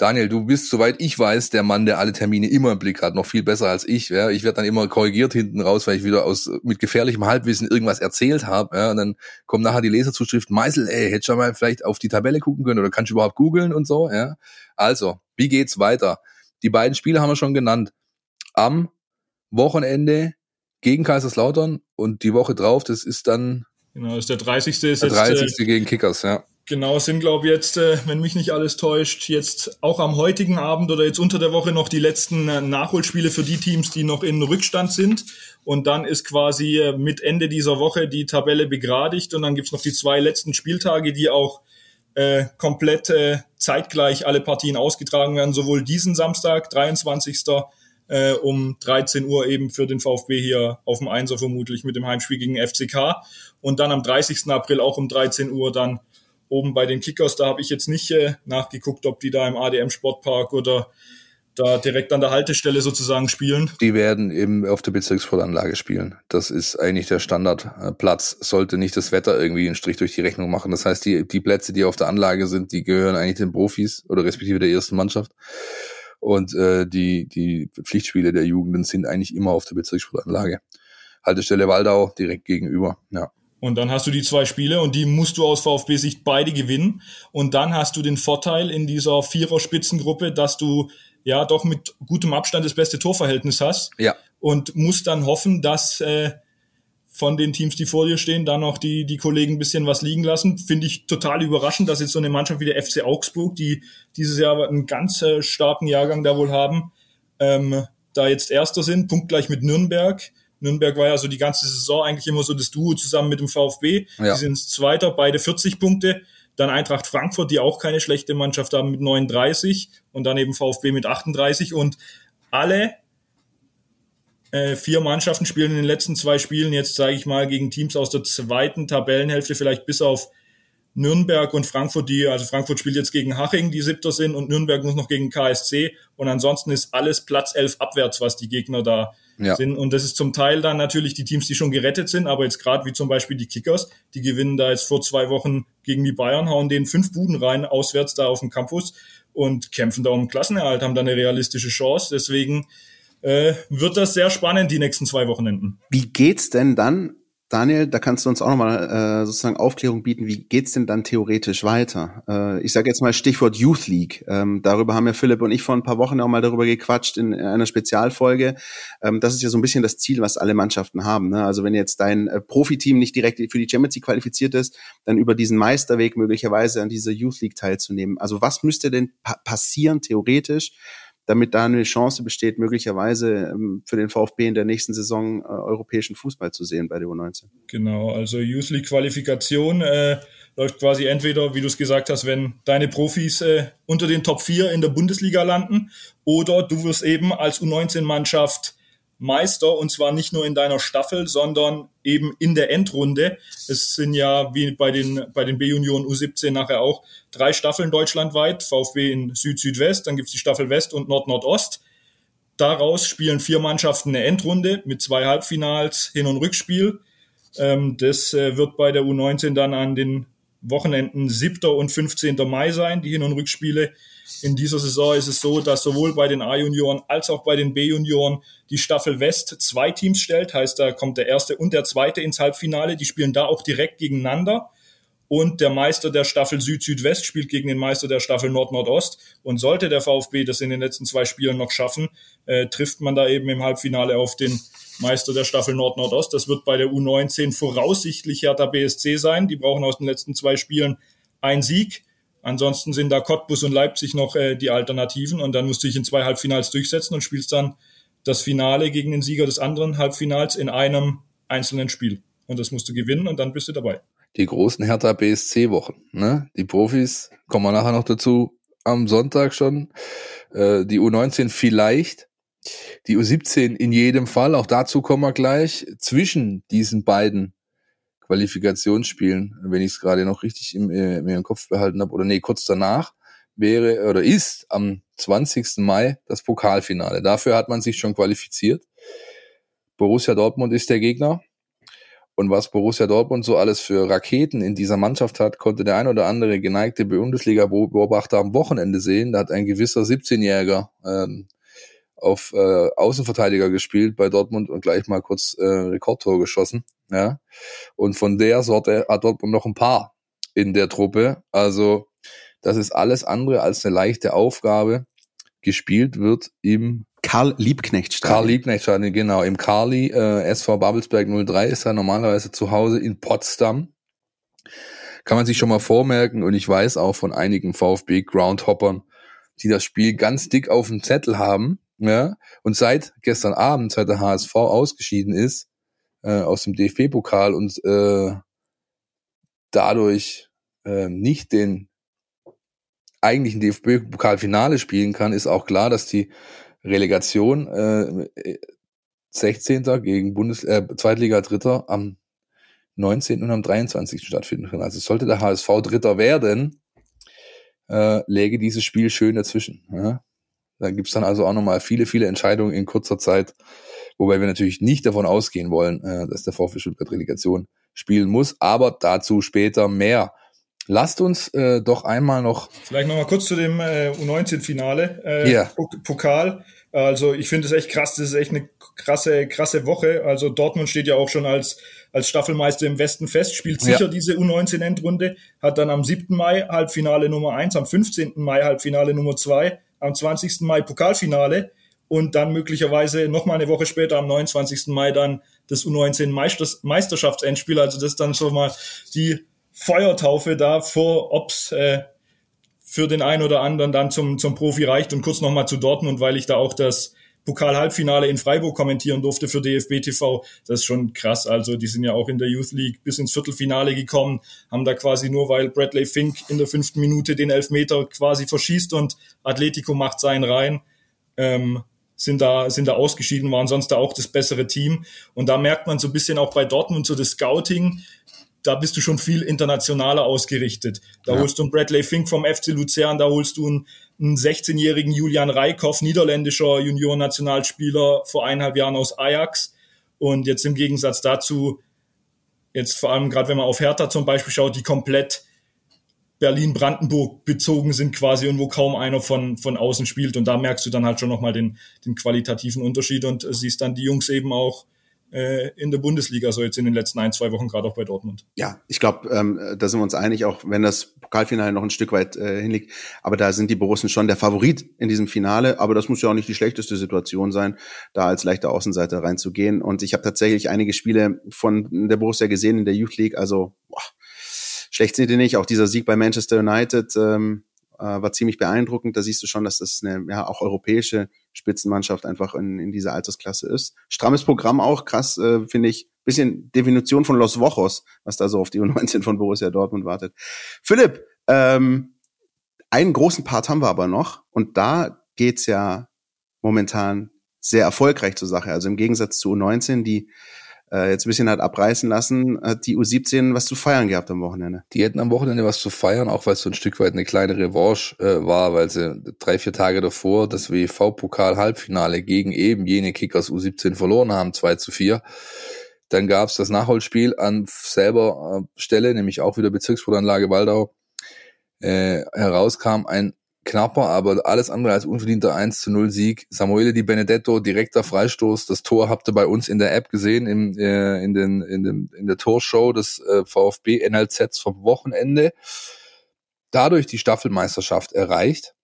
Speaker 3: Daniel, du bist, soweit ich weiß, der Mann, der alle Termine immer im Blick hat, noch viel besser als ich. Ja? Ich werde dann immer korrigiert hinten raus, weil ich wieder aus mit gefährlichem Halbwissen irgendwas erzählt habe. Ja? Und dann kommen nachher die Leserzuschrift, Meisel, ey, hättest du mal vielleicht auf die Tabelle gucken können oder kannst du überhaupt googeln und so. Ja? Also, wie geht's weiter? Die beiden Spiele haben wir schon genannt. Am Wochenende gegen Kaiserslautern und die Woche drauf, das ist dann
Speaker 4: Genau, das ist der 30. Ist
Speaker 3: der 30. Jetzt, äh, gegen Kickers, ja.
Speaker 4: Genau, sind glaube ich jetzt, äh, wenn mich nicht alles täuscht, jetzt auch am heutigen Abend oder jetzt unter der Woche noch die letzten äh, Nachholspiele für die Teams, die noch in Rückstand sind. und dann ist quasi äh, mit Ende dieser Woche die Tabelle begradigt und dann gibt's noch die zwei letzten Spieltage, die auch äh, komplett äh, zeitgleich alle Partien ausgetragen werden, sowohl diesen Samstag, 23. Äh, um 13 Uhr eben für den VfB hier auf dem Einser vermutlich mit dem Heimspiel gegen FCK und dann am 30. April auch um 13 Uhr dann oben bei den Kickers. Da habe ich jetzt nicht äh, nachgeguckt, ob die da im ADM Sportpark oder da direkt an der Haltestelle sozusagen spielen?
Speaker 3: Die werden eben auf der Bezirkssportanlage spielen. Das ist eigentlich der Standardplatz. Sollte nicht das Wetter irgendwie einen Strich durch die Rechnung machen. Das heißt, die, die Plätze, die auf der Anlage sind, die gehören eigentlich den Profis oder respektive der ersten Mannschaft. Und äh, die, die Pflichtspiele der Jugenden sind eigentlich immer auf der Bezirkssportanlage. Haltestelle Waldau direkt gegenüber, ja.
Speaker 4: Und dann hast du die zwei Spiele und die musst du aus VfB-Sicht beide gewinnen. Und dann hast du den Vorteil in dieser Vierer-Spitzengruppe, dass du ja doch mit gutem Abstand das beste Torverhältnis hast.
Speaker 3: Ja.
Speaker 4: Und musst dann hoffen, dass äh, von den Teams, die vor dir stehen, dann noch die, die Kollegen ein bisschen was liegen lassen. Finde ich total überraschend, dass jetzt so eine Mannschaft wie der FC Augsburg, die dieses Jahr einen ganz äh, starken Jahrgang da wohl haben, ähm, da jetzt Erster sind, punktgleich mit Nürnberg. Nürnberg war ja so die ganze Saison eigentlich immer so das Duo zusammen mit dem VfB. Ja. Die sind Zweiter, beide 40 Punkte. Dann Eintracht Frankfurt, die auch keine schlechte Mannschaft haben mit 39 und dann eben VfB mit 38 und alle äh, vier Mannschaften spielen in den letzten zwei Spielen jetzt, sage ich mal, gegen Teams aus der zweiten Tabellenhälfte, vielleicht bis auf Nürnberg und Frankfurt, die, also Frankfurt spielt jetzt gegen Haching, die siebter sind, und Nürnberg muss noch gegen KSC. Und ansonsten ist alles Platz elf abwärts, was die Gegner da ja. sind. Und das ist zum Teil dann natürlich die Teams, die schon gerettet sind, aber jetzt gerade wie zum Beispiel die Kickers, die gewinnen da jetzt vor zwei Wochen gegen die Bayern, hauen denen fünf Buden rein, auswärts da auf dem Campus und kämpfen da um Klassenerhalt, haben da eine realistische Chance. Deswegen äh, wird das sehr spannend, die nächsten zwei Wochenenden.
Speaker 2: Wie geht's denn dann Daniel, da kannst du uns auch nochmal äh, sozusagen Aufklärung bieten. Wie geht's denn dann theoretisch weiter? Äh, ich sage jetzt mal Stichwort Youth League. Ähm, darüber haben ja Philipp und ich vor ein paar Wochen auch mal darüber gequatscht in, in einer Spezialfolge. Ähm, das ist ja so ein bisschen das Ziel, was alle Mannschaften haben. Ne? Also wenn jetzt dein äh, Profiteam nicht direkt für die Champions League qualifiziert ist, dann über diesen Meisterweg möglicherweise an dieser Youth League teilzunehmen. Also was müsste denn pa passieren theoretisch, damit da eine Chance besteht, möglicherweise ähm, für den VfB in der nächsten Saison äh, europäischen Fußball zu sehen bei der U19.
Speaker 4: Genau, also Youth League Qualifikation äh, läuft quasi entweder, wie du es gesagt hast, wenn deine Profis äh, unter den Top 4 in der Bundesliga landen oder du wirst eben als U19-Mannschaft Meister und zwar nicht nur in deiner Staffel, sondern eben in der Endrunde. Es sind ja wie bei den, bei den B-Junioren U17 nachher auch drei Staffeln deutschlandweit, VfB in Süd-Südwest, dann gibt's die Staffel West und Nord-Nordost. Daraus spielen vier Mannschaften eine Endrunde mit zwei Halbfinals, Hin- und Rückspiel. Ähm, das äh, wird bei der U19 dann an den Wochenenden 7. und 15. Mai sein, die Hin- und Rückspiele. In dieser Saison ist es so, dass sowohl bei den A-Junioren als auch bei den B-Junioren die Staffel West zwei Teams stellt. Heißt, da kommt der erste und der zweite ins Halbfinale. Die spielen da auch direkt gegeneinander. Und der Meister der Staffel Süd-Südwest spielt gegen den Meister der Staffel Nord-Nordost. Und sollte der VfB das in den letzten zwei Spielen noch schaffen, äh, trifft man da eben im Halbfinale auf den Meister der Staffel Nord-Nordost. Das wird bei der U19 voraussichtlich Hertha BSC sein. Die brauchen aus den letzten zwei Spielen einen Sieg. Ansonsten sind da Cottbus und Leipzig noch äh, die Alternativen und dann musst du dich in zwei Halbfinals durchsetzen und spielst dann das Finale gegen den Sieger des anderen Halbfinals in einem einzelnen Spiel. Und das musst du gewinnen und dann bist du dabei.
Speaker 3: Die großen Hertha BSC-Wochen. Ne? Die Profis, kommen wir nachher noch dazu, am Sonntag schon. Äh, die U19 vielleicht. Die U17 in jedem Fall, auch dazu kommen wir gleich. Zwischen diesen beiden Qualifikationsspielen, wenn ich es gerade noch richtig im, äh, mir im Kopf behalten habe, oder nee, kurz danach, wäre oder ist am 20. Mai das Pokalfinale. Dafür hat man sich schon qualifiziert. Borussia Dortmund ist der Gegner. Und was Borussia Dortmund so alles für Raketen in dieser Mannschaft hat, konnte der ein oder andere geneigte Bundesliga-Beobachter am Wochenende sehen. Da hat ein gewisser 17-Jähriger ähm, auf äh, Außenverteidiger gespielt bei Dortmund und gleich mal kurz äh, Rekordtor geschossen. Ja. Und von der Sorte hat Dortmund noch ein paar in der Truppe. Also das ist alles andere als eine leichte Aufgabe. Gespielt wird im
Speaker 2: Karl Liebknecht
Speaker 3: Stadion. Karl Liebknecht Stadion, genau. Im Carly äh, SV Babelsberg 03 ist er normalerweise zu Hause in Potsdam. Kann man sich schon mal vormerken und ich weiß auch von einigen VfB Groundhoppern, die das Spiel ganz dick auf dem Zettel haben Ja, und seit gestern Abend, seit der HSV ausgeschieden ist äh, aus dem DFB-Pokal und äh, dadurch äh, nicht den eigentlichen DFB-Pokalfinale spielen kann, ist auch klar, dass die Relegation äh, 16. gegen Bundes äh, Zweitliga Dritter am 19. und am 23. stattfinden kann. Also sollte der HSV Dritter werden, äh, läge dieses Spiel schön dazwischen. Ja? Da gibt's dann also auch nochmal viele, viele Entscheidungen in kurzer Zeit, wobei wir natürlich nicht davon ausgehen wollen, äh, dass der VfB Stuttgart Relegation spielen muss, aber dazu später mehr. Lasst uns äh, doch einmal noch.
Speaker 4: Vielleicht nochmal kurz zu dem äh, U19-Finale. Äh, yeah. Pokal. Also ich finde es echt krass, das ist echt eine krasse, krasse Woche. Also Dortmund steht ja auch schon als, als Staffelmeister im Westen fest, spielt sicher ja. diese U19-Endrunde, hat dann am 7. Mai Halbfinale Nummer 1, am 15. Mai Halbfinale Nummer 2, am 20. Mai Pokalfinale und dann möglicherweise nochmal eine Woche später, am 29. Mai, dann das U19 Meisterschaftsendspiel. Also das ist dann schon mal die Feuertaufe da vor, ob's äh, für den einen oder anderen dann zum, zum Profi reicht. Und kurz nochmal zu Dortmund, weil ich da auch das Pokal-Halbfinale in Freiburg kommentieren durfte für DFB TV. Das ist schon krass. Also die sind ja auch in der Youth League bis ins Viertelfinale gekommen, haben da quasi nur, weil Bradley Fink in der fünften Minute den Elfmeter quasi verschießt und Atletico macht seinen rein. Ähm, sind da, sind da ausgeschieden, waren sonst da auch das bessere Team. Und da merkt man so ein bisschen auch bei Dortmund so das Scouting, da bist du schon viel internationaler ausgerichtet. Da ja. holst du einen Bradley Fink vom FC Luzern, da holst du einen, einen 16-jährigen Julian Reikhoff, niederländischer Junior-Nationalspieler vor eineinhalb Jahren aus Ajax. Und jetzt im Gegensatz dazu, jetzt vor allem gerade wenn man auf Hertha zum Beispiel schaut, die komplett Berlin-Brandenburg bezogen sind quasi und wo kaum einer von, von außen spielt. Und da merkst du dann halt schon nochmal den, den qualitativen Unterschied und siehst dann die Jungs eben auch äh, in der Bundesliga, so jetzt in den letzten ein, zwei Wochen, gerade auch bei Dortmund.
Speaker 2: Ja, ich glaube, ähm, da sind wir uns einig, auch wenn das Pokalfinale noch ein Stück weit äh, hinliegt. Aber da sind die Borussen schon der Favorit in diesem Finale. Aber das muss ja auch nicht die schlechteste Situation sein, da als leichter Außenseiter reinzugehen. Und ich habe tatsächlich einige Spiele von der Borussia gesehen in der Youth League. Also boah, schlecht sind die nicht. Auch dieser Sieg bei Manchester United ähm, äh, war ziemlich beeindruckend. Da siehst du schon, dass das eine ja auch europäische Spitzenmannschaft einfach in, in dieser Altersklasse ist. Strammes Programm auch, krass, äh, finde ich. Bisschen Definition von Los Wochos, was da so auf die U19 von Borussia Dortmund wartet. Philipp, ähm, einen großen Part haben wir aber noch und da geht's ja momentan sehr erfolgreich zur Sache. Also im Gegensatz zu U19, die äh, jetzt ein bisschen hat abreißen lassen, hat die U17 was zu feiern gehabt am Wochenende.
Speaker 3: Die hätten am Wochenende was zu feiern, auch weil es so ein Stück weit eine kleine Revanche äh, war, weil sie drei, vier Tage davor das WV-Pokal-Halbfinale gegen eben jene Kickers U17 verloren haben, 2 zu 4. Dann gab's das Nachholspiel an selber äh, Stelle, nämlich auch wieder Bezirkssportanlage Waldau. Äh, herauskam ein knapper, aber alles andere als unverdienter 1 zu 0 Sieg. Samuele Di Benedetto, direkter Freistoß. Das Tor habt ihr bei uns in der App gesehen, im, äh, in, den, in, dem, in der Torshow des äh, VfB NLZs vom Wochenende. Dadurch die Staffelmeisterschaft erreicht.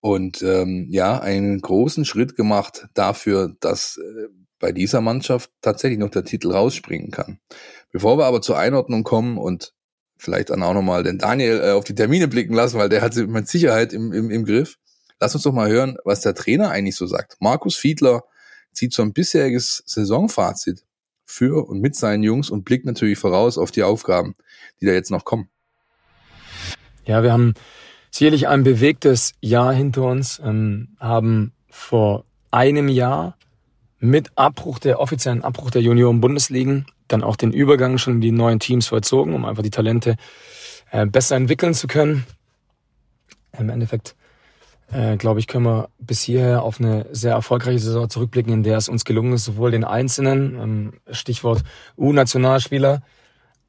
Speaker 3: Und ähm, ja, einen großen Schritt gemacht dafür, dass äh, bei dieser Mannschaft tatsächlich noch der Titel rausspringen kann. Bevor wir aber zur Einordnung kommen und vielleicht dann auch nochmal den Daniel äh, auf die Termine blicken lassen, weil der hat sie mit Sicherheit im, im, im Griff. Lass uns doch mal hören, was der Trainer eigentlich so sagt. Markus Fiedler zieht so ein bisheriges Saisonfazit für und mit seinen Jungs und blickt natürlich voraus auf die Aufgaben, die da jetzt noch kommen.
Speaker 5: Ja, wir haben sicherlich ein bewegtes Jahr hinter uns, ähm, haben vor einem Jahr mit Abbruch der offiziellen Abbruch der Junioren-Bundesligen dann auch den Übergang schon in die neuen Teams vollzogen, um einfach die Talente äh, besser entwickeln zu können. Im Endeffekt, äh, glaube ich, können wir bis hierher auf eine sehr erfolgreiche Saison zurückblicken, in der es uns gelungen ist, sowohl den Einzelnen, ähm, Stichwort U-Nationalspieler,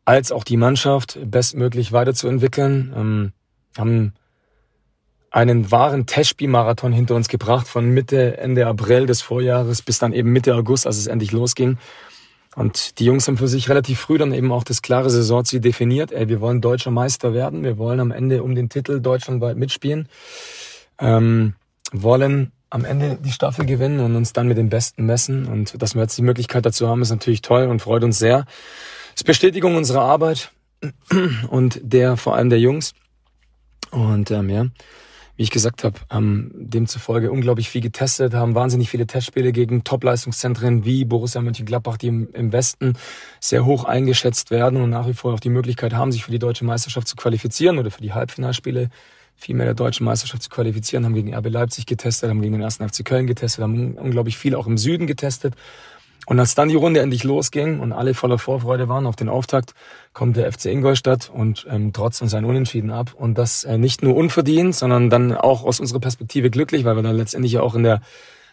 Speaker 5: als auch die Mannschaft bestmöglich weiterzuentwickeln. Ähm, haben einen wahren Testspielmarathon hinter uns gebracht von Mitte, Ende April des Vorjahres bis dann eben Mitte August, als es endlich losging. Und die Jungs haben für sich relativ früh dann eben auch das klare Saisonziel definiert. Ey, wir wollen deutscher Meister werden. Wir wollen am Ende um den Titel deutschlandweit mitspielen. Ähm, wollen am Ende die Staffel gewinnen und uns dann mit den Besten messen. Und dass wir jetzt die Möglichkeit dazu haben, ist natürlich toll und freut uns sehr. Ist Bestätigung unserer Arbeit und der vor allem der Jungs. Und ähm, ja, wie ich gesagt habe, haben demzufolge unglaublich viel getestet, haben wahnsinnig viele Testspiele gegen Top-Leistungszentren wie Borussia Mönchengladbach, die im, im Westen sehr hoch eingeschätzt werden und nach wie vor auch die Möglichkeit haben, sich für die deutsche Meisterschaft zu qualifizieren oder für die Halbfinalspiele vielmehr der deutschen Meisterschaft zu qualifizieren, haben gegen RB Leipzig getestet, haben gegen den ersten FC Köln getestet, haben unglaublich viel auch im Süden getestet und als dann die Runde endlich losging und alle voller Vorfreude waren auf den Auftakt, kommt der FC Ingolstadt und ähm, trotz uns ein Unentschieden ab. Und das äh, nicht nur unverdient, sondern dann auch aus unserer Perspektive glücklich, weil wir dann letztendlich ja auch in der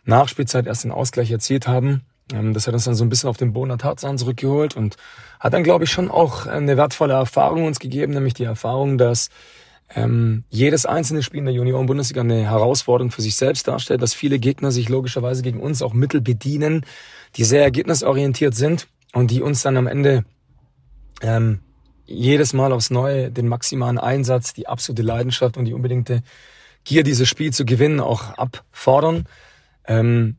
Speaker 5: Nachspielzeit erst den Ausgleich erzielt haben. Ähm, das hat uns dann so ein bisschen auf den Boden der Tatsachen zurückgeholt und hat dann, glaube ich, schon auch eine wertvolle Erfahrung uns gegeben, nämlich die Erfahrung, dass ähm, jedes einzelne Spiel in der Junioren-Bundesliga eine Herausforderung für sich selbst darstellt, dass viele Gegner sich logischerweise gegen uns auch Mittel bedienen, die sehr ergebnisorientiert sind und die uns dann am Ende ähm, jedes Mal aufs Neue den maximalen Einsatz, die absolute Leidenschaft und die unbedingte Gier, dieses Spiel zu gewinnen, auch abfordern. Ähm,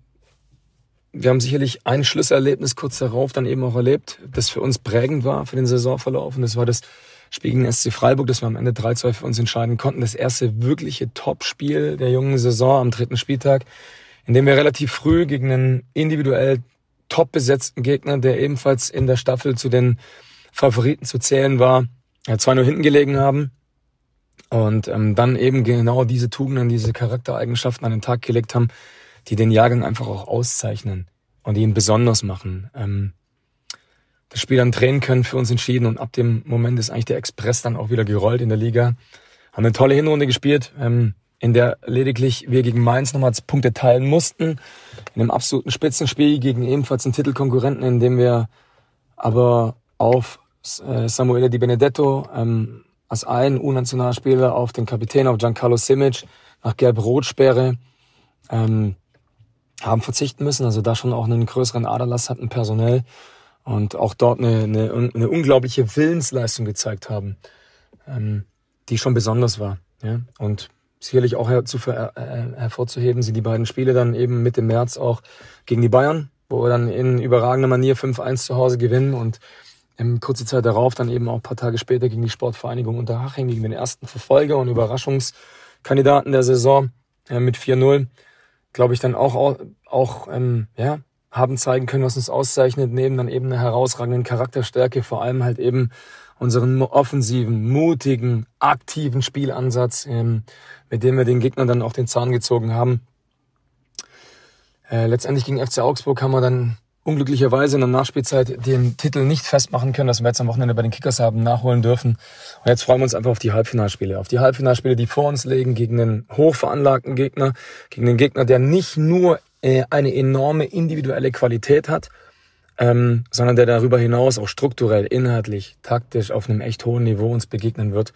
Speaker 5: wir haben sicherlich ein Schlüsselerlebnis kurz darauf dann eben auch erlebt, das für uns prägend war für den Saisonverlauf. Und das war das Spiel gegen SC Freiburg, das wir am Ende 3-2 für uns entscheiden konnten. Das erste wirkliche Topspiel der jungen Saison am dritten Spieltag, in dem wir relativ früh gegen einen individuell top besetzten Gegner, der ebenfalls in der Staffel zu den Favoriten zu zählen war, ja, zwei nur hinten gelegen haben und ähm, dann eben genau diese Tugenden, diese Charaktereigenschaften an den Tag gelegt haben, die den Jahrgang einfach auch auszeichnen und ihn besonders machen. Ähm, das Spiel dann drehen können, für uns entschieden und ab dem Moment ist eigentlich der Express dann auch wieder gerollt in der Liga. Haben eine tolle Hinrunde gespielt, ähm, in der lediglich wir gegen Mainz nochmals Punkte teilen mussten. In einem absoluten Spitzenspiel gegen ebenfalls einen Titelkonkurrenten, in dem wir aber auf äh, Samuele Di Benedetto ähm, als ein U-Nationalspieler auf den Kapitän, auf Giancarlo Simic nach Gelb-Rot-Sperre ähm, haben verzichten müssen. Also da schon auch einen größeren Aderlass hatten personell und auch dort eine, eine, eine unglaubliche Willensleistung gezeigt haben, ähm, die schon besonders war. Ja? Und sicherlich auch her, zu, her, äh, hervorzuheben sind die beiden Spiele dann eben Mitte März auch gegen die Bayern, wo wir dann in überragender Manier 5-1 zu Hause gewinnen und ähm, kurze Zeit darauf dann eben auch ein paar Tage später gegen die Sportvereinigung Unterhaching, gegen den ersten Verfolger und Überraschungskandidaten der Saison äh, mit 4-0, glaube ich dann auch, auch, auch ähm, ja, haben zeigen können, was uns auszeichnet, neben dann eben einer herausragenden Charakterstärke, vor allem halt eben unseren offensiven, mutigen, aktiven Spielansatz, ähm, mit dem wir den Gegnern dann auch den Zahn gezogen haben. Äh, letztendlich gegen FC Augsburg haben wir dann unglücklicherweise in der Nachspielzeit den Titel nicht festmachen können, dass wir jetzt am Wochenende bei den Kickers haben nachholen dürfen. Und jetzt freuen wir uns einfach auf die Halbfinalspiele. Auf die Halbfinalspiele, die vor uns liegen, gegen den hochveranlagten Gegner, gegen den Gegner, der nicht nur äh, eine enorme individuelle Qualität hat, ähm, sondern der darüber hinaus auch strukturell, inhaltlich, taktisch auf einem echt hohen Niveau uns begegnen wird.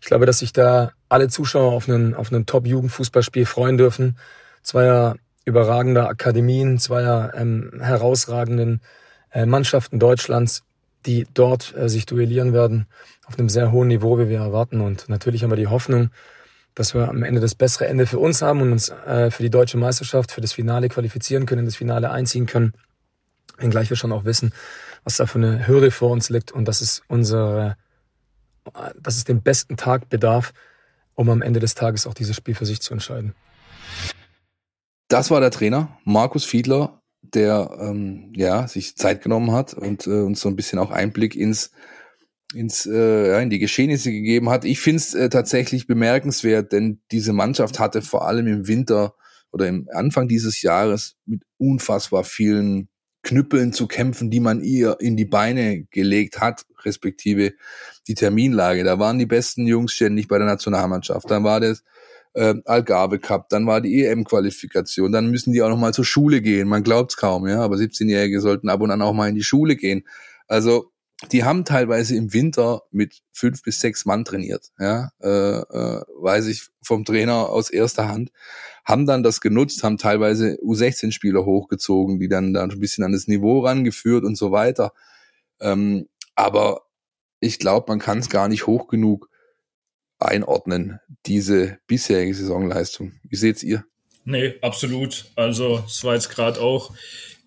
Speaker 5: Ich glaube, dass sich da alle Zuschauer auf einen, auf einen Top-Jugendfußballspiel freuen dürfen. Zweier überragender Akademien, zweier ähm, herausragenden äh, Mannschaften Deutschlands, die dort äh, sich duellieren werden auf einem sehr hohen Niveau, wie wir erwarten. Und natürlich haben wir die Hoffnung, dass wir am Ende das bessere Ende für uns haben und uns äh, für die deutsche Meisterschaft, für das Finale qualifizieren können, in das Finale einziehen können. Wenngleich wir schon auch wissen, was da für eine Hürde vor uns liegt und dass es unsere, dass es den besten Tag bedarf, um am Ende des Tages auch dieses Spiel für sich zu entscheiden.
Speaker 3: Das war der Trainer, Markus Fiedler, der ähm, ja sich Zeit genommen hat und äh, uns so ein bisschen auch Einblick ins ins, äh, ja, in die Geschehnisse gegeben hat. Ich finde es äh, tatsächlich bemerkenswert, denn diese Mannschaft hatte vor allem im Winter oder im Anfang dieses Jahres mit unfassbar vielen Knüppeln zu kämpfen, die man ihr in die Beine gelegt hat, respektive die Terminlage. Da waren die besten Jungs ständig bei der Nationalmannschaft. Dann war das äh, Algarve Cup, dann war die EM-Qualifikation, dann müssen die auch noch mal zur Schule gehen. Man glaubt's kaum, ja, aber 17-Jährige sollten ab und an auch mal in die Schule gehen. Also die haben teilweise im Winter mit fünf bis sechs Mann trainiert, ja, äh, äh, weiß ich vom Trainer aus erster Hand, haben dann das genutzt, haben teilweise U16-Spieler hochgezogen, die dann da ein bisschen an das Niveau rangeführt und so weiter. Ähm, aber ich glaube, man kann es gar nicht hoch genug einordnen, diese bisherige Saisonleistung. Wie seht's ihr?
Speaker 4: Nee, absolut. Also es war jetzt gerade auch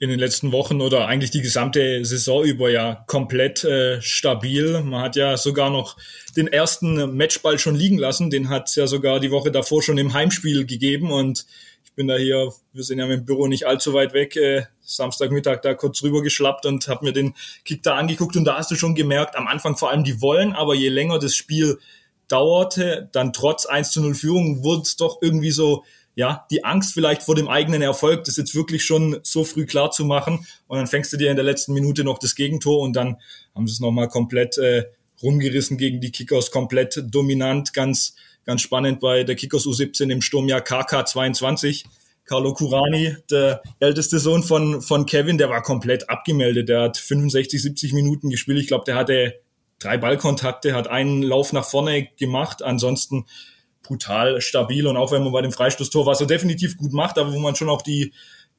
Speaker 4: in den letzten Wochen oder eigentlich die gesamte Saison über ja komplett äh, stabil. Man hat ja sogar noch den ersten Matchball schon liegen lassen. Den hat es ja sogar die Woche davor schon im Heimspiel gegeben und ich bin da hier, wir sind ja mit dem Büro nicht allzu weit weg, äh, Samstagmittag da kurz rüber geschlappt und habe mir den Kick da angeguckt und da hast du schon gemerkt, am Anfang vor allem die wollen, aber je länger das Spiel dauerte, dann trotz 1 zu 0 Führung wurde es doch irgendwie so ja, die Angst vielleicht vor dem eigenen Erfolg, das jetzt wirklich schon so früh klar zu machen. Und dann fängst du dir in der letzten Minute noch das Gegentor und dann haben sie es nochmal komplett äh, rumgerissen gegen die Kickers, komplett dominant, ganz, ganz spannend bei der Kickers U17 im Sturmjahr KK22. Carlo Curani, der älteste Sohn von, von Kevin, der war komplett abgemeldet. Der hat 65, 70 Minuten gespielt. Ich glaube, der hatte drei Ballkontakte, hat einen Lauf nach vorne gemacht. Ansonsten brutal stabil und auch wenn man bei dem Freistoßtor, was er definitiv gut macht, aber wo man schon auch die,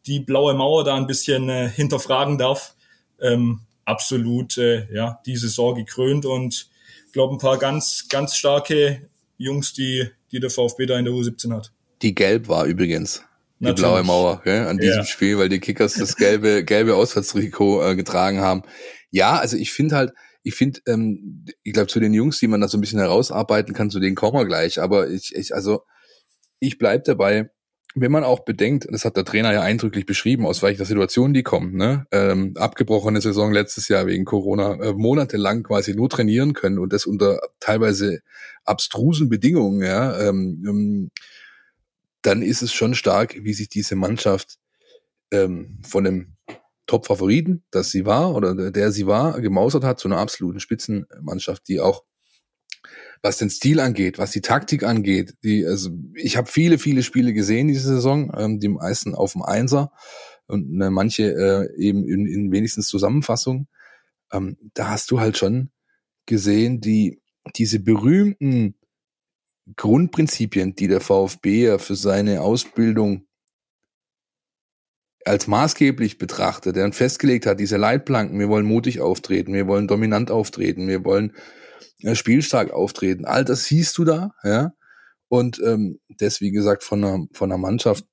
Speaker 4: die blaue Mauer da ein bisschen äh, hinterfragen darf, ähm, absolut äh, ja, die Saison gekrönt und glaube ein paar ganz, ganz starke Jungs, die, die der VfB da in der U17 hat.
Speaker 3: Die gelb war übrigens. Die Natürlich. blaue Mauer gell, an diesem ja. Spiel, weil die Kickers das gelbe, gelbe Auswärtstrikot äh, getragen haben. Ja, also ich finde halt, ich finde, ähm, ich glaube, zu den Jungs, die man da so ein bisschen herausarbeiten kann, zu denen kommen wir gleich. Aber ich, ich also ich bleib dabei, wenn man auch bedenkt, das hat der Trainer ja eindrücklich beschrieben, aus welcher Situation die kommen, ne? Ähm, abgebrochene Saison letztes Jahr wegen Corona, äh, monatelang quasi nur trainieren können und das unter teilweise abstrusen Bedingungen, ja, ähm, ähm, dann ist es schon stark, wie sich diese Mannschaft ähm, von einem Top-Favoriten, dass sie war oder der sie war, gemausert hat zu einer absoluten Spitzenmannschaft, die auch was den Stil angeht, was die Taktik angeht, die also ich habe viele viele Spiele gesehen diese Saison, ähm, die meisten auf dem Einser und äh, manche äh, eben in, in wenigstens Zusammenfassung. Ähm, da hast du halt schon gesehen, die diese berühmten Grundprinzipien, die der VfB für seine Ausbildung als maßgeblich betrachtet, der festgelegt hat, diese Leitplanken, wir wollen mutig auftreten, wir wollen dominant auftreten, wir wollen äh, spielstark auftreten, all das siehst du da, ja. Und ähm, das, wie gesagt, von einer, von einer Mannschaft,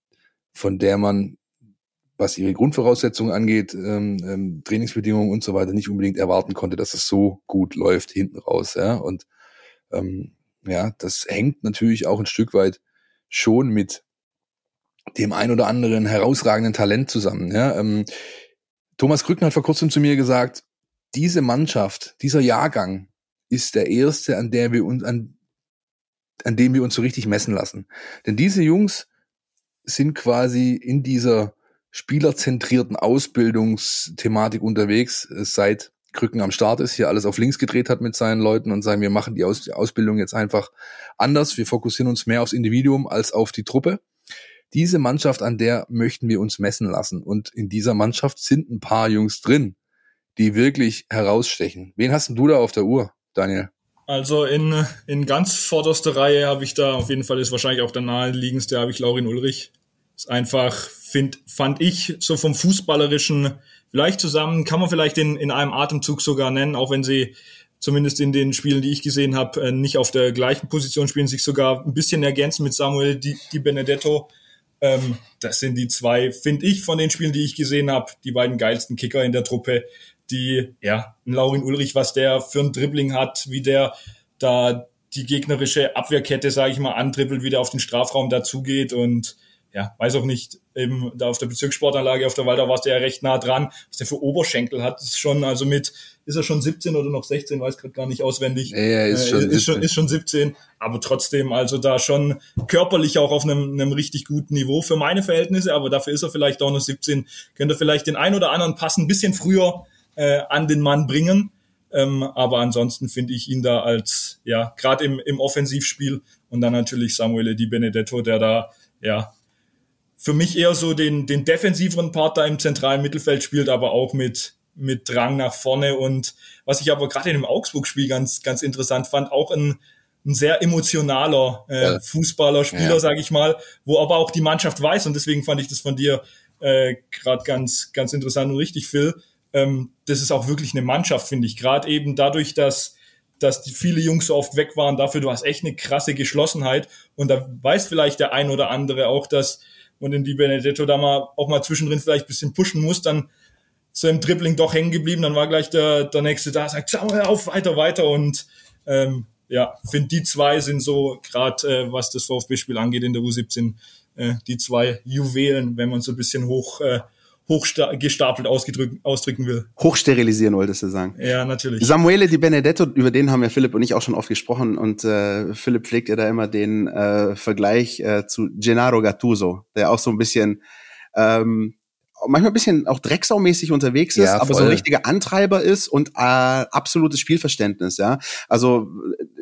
Speaker 3: von der man, was ihre Grundvoraussetzungen angeht, ähm, ähm, Trainingsbedingungen und so weiter, nicht unbedingt erwarten konnte, dass es so gut läuft hinten raus, ja. Und ähm, ja, das hängt natürlich auch ein Stück weit schon mit dem ein oder anderen herausragenden Talent zusammen. Ja? Ähm, Thomas Krücken hat vor kurzem zu mir gesagt, diese Mannschaft, dieser Jahrgang ist der erste, an der wir uns, an, an dem wir uns so richtig messen lassen. Denn diese Jungs sind quasi in dieser spielerzentrierten Ausbildungsthematik unterwegs, seit Krücken am Start ist, hier alles auf links gedreht hat mit seinen Leuten und sagen, wir machen die, Aus die Ausbildung jetzt einfach anders. Wir fokussieren uns mehr aufs Individuum als auf die Truppe diese Mannschaft, an der möchten wir uns messen lassen. Und in dieser Mannschaft sind ein paar Jungs drin, die wirklich herausstechen. Wen hast du da auf der Uhr, Daniel?
Speaker 4: Also in, in ganz vorderster Reihe habe ich da, auf jeden Fall ist wahrscheinlich auch der naheliegendste, habe ich Laurin Ulrich. Ist einfach, find, fand ich, so vom Fußballerischen vielleicht zusammen, kann man vielleicht in, in einem Atemzug sogar nennen, auch wenn sie zumindest in den Spielen, die ich gesehen habe, äh, nicht auf der gleichen Position spielen, sich sogar ein bisschen ergänzen mit Samuel Di, Di Benedetto, ähm, das sind die zwei, finde ich, von den Spielen, die ich gesehen habe, die beiden geilsten Kicker in der Truppe. Die, ja, Laurin Ulrich, was der für ein Dribbling hat, wie der da die gegnerische Abwehrkette, sage ich mal, antribbelt, wie der auf den Strafraum dazugeht und ja, weiß auch nicht, eben da auf der Bezirkssportanlage auf der Walder warst du ja recht nah dran, was der für Oberschenkel hat, ist schon, also mit, ist er schon 17 oder noch 16, weiß gerade gar nicht auswendig.
Speaker 3: Ja, ja ist, schon,
Speaker 4: äh, ist, schon, ist schon 17, aber trotzdem, also da schon körperlich auch auf einem, einem richtig guten Niveau für meine Verhältnnisse, aber dafür ist er vielleicht auch noch 17, könnte vielleicht den ein oder anderen Pass ein bisschen früher äh, an den Mann bringen. Ähm, aber ansonsten finde ich ihn da als, ja, gerade im, im Offensivspiel und dann natürlich Samuele Di Benedetto, der da, ja, für mich eher so den, den defensiveren Part da im zentralen Mittelfeld spielt, aber auch mit, mit Drang nach vorne. Und was ich aber gerade in dem Augsburg-Spiel ganz, ganz interessant fand, auch ein, ein sehr emotionaler äh, ja. Fußballer, Spieler, ja. sage ich mal, wo aber auch die Mannschaft weiß, und deswegen fand ich das von dir äh, gerade ganz, ganz interessant und richtig, Phil. Ähm, das ist auch wirklich eine Mannschaft, finde ich. Gerade eben dadurch, dass dass die viele Jungs so oft weg waren, dafür du hast echt eine krasse Geschlossenheit und da weiß vielleicht der ein oder andere auch, dass und in die Benedetto da mal auch mal zwischendrin vielleicht bisschen pushen muss, dann so im Dribbling doch hängen geblieben, dann war gleich der, der nächste da, sagt, schau auf, weiter, weiter. Und ähm, ja, finde die zwei sind so gerade, äh, was das VfB-Spiel angeht in der U17, äh, die zwei Juwelen, wenn man so ein bisschen hoch äh, hochgestapelt ausdrücken will.
Speaker 2: Hochsterilisieren wolltest du sagen.
Speaker 4: Ja, natürlich.
Speaker 2: Samuele Di Benedetto, über den haben ja Philipp und ich auch schon oft gesprochen und äh, Philipp pflegt ja da immer den äh, Vergleich äh, zu Gennaro Gattuso, der auch so ein bisschen ähm, manchmal ein bisschen auch drecksaumäßig unterwegs ist, ja, aber so ein richtiger Antreiber ist und äh, absolutes Spielverständnis, ja. Also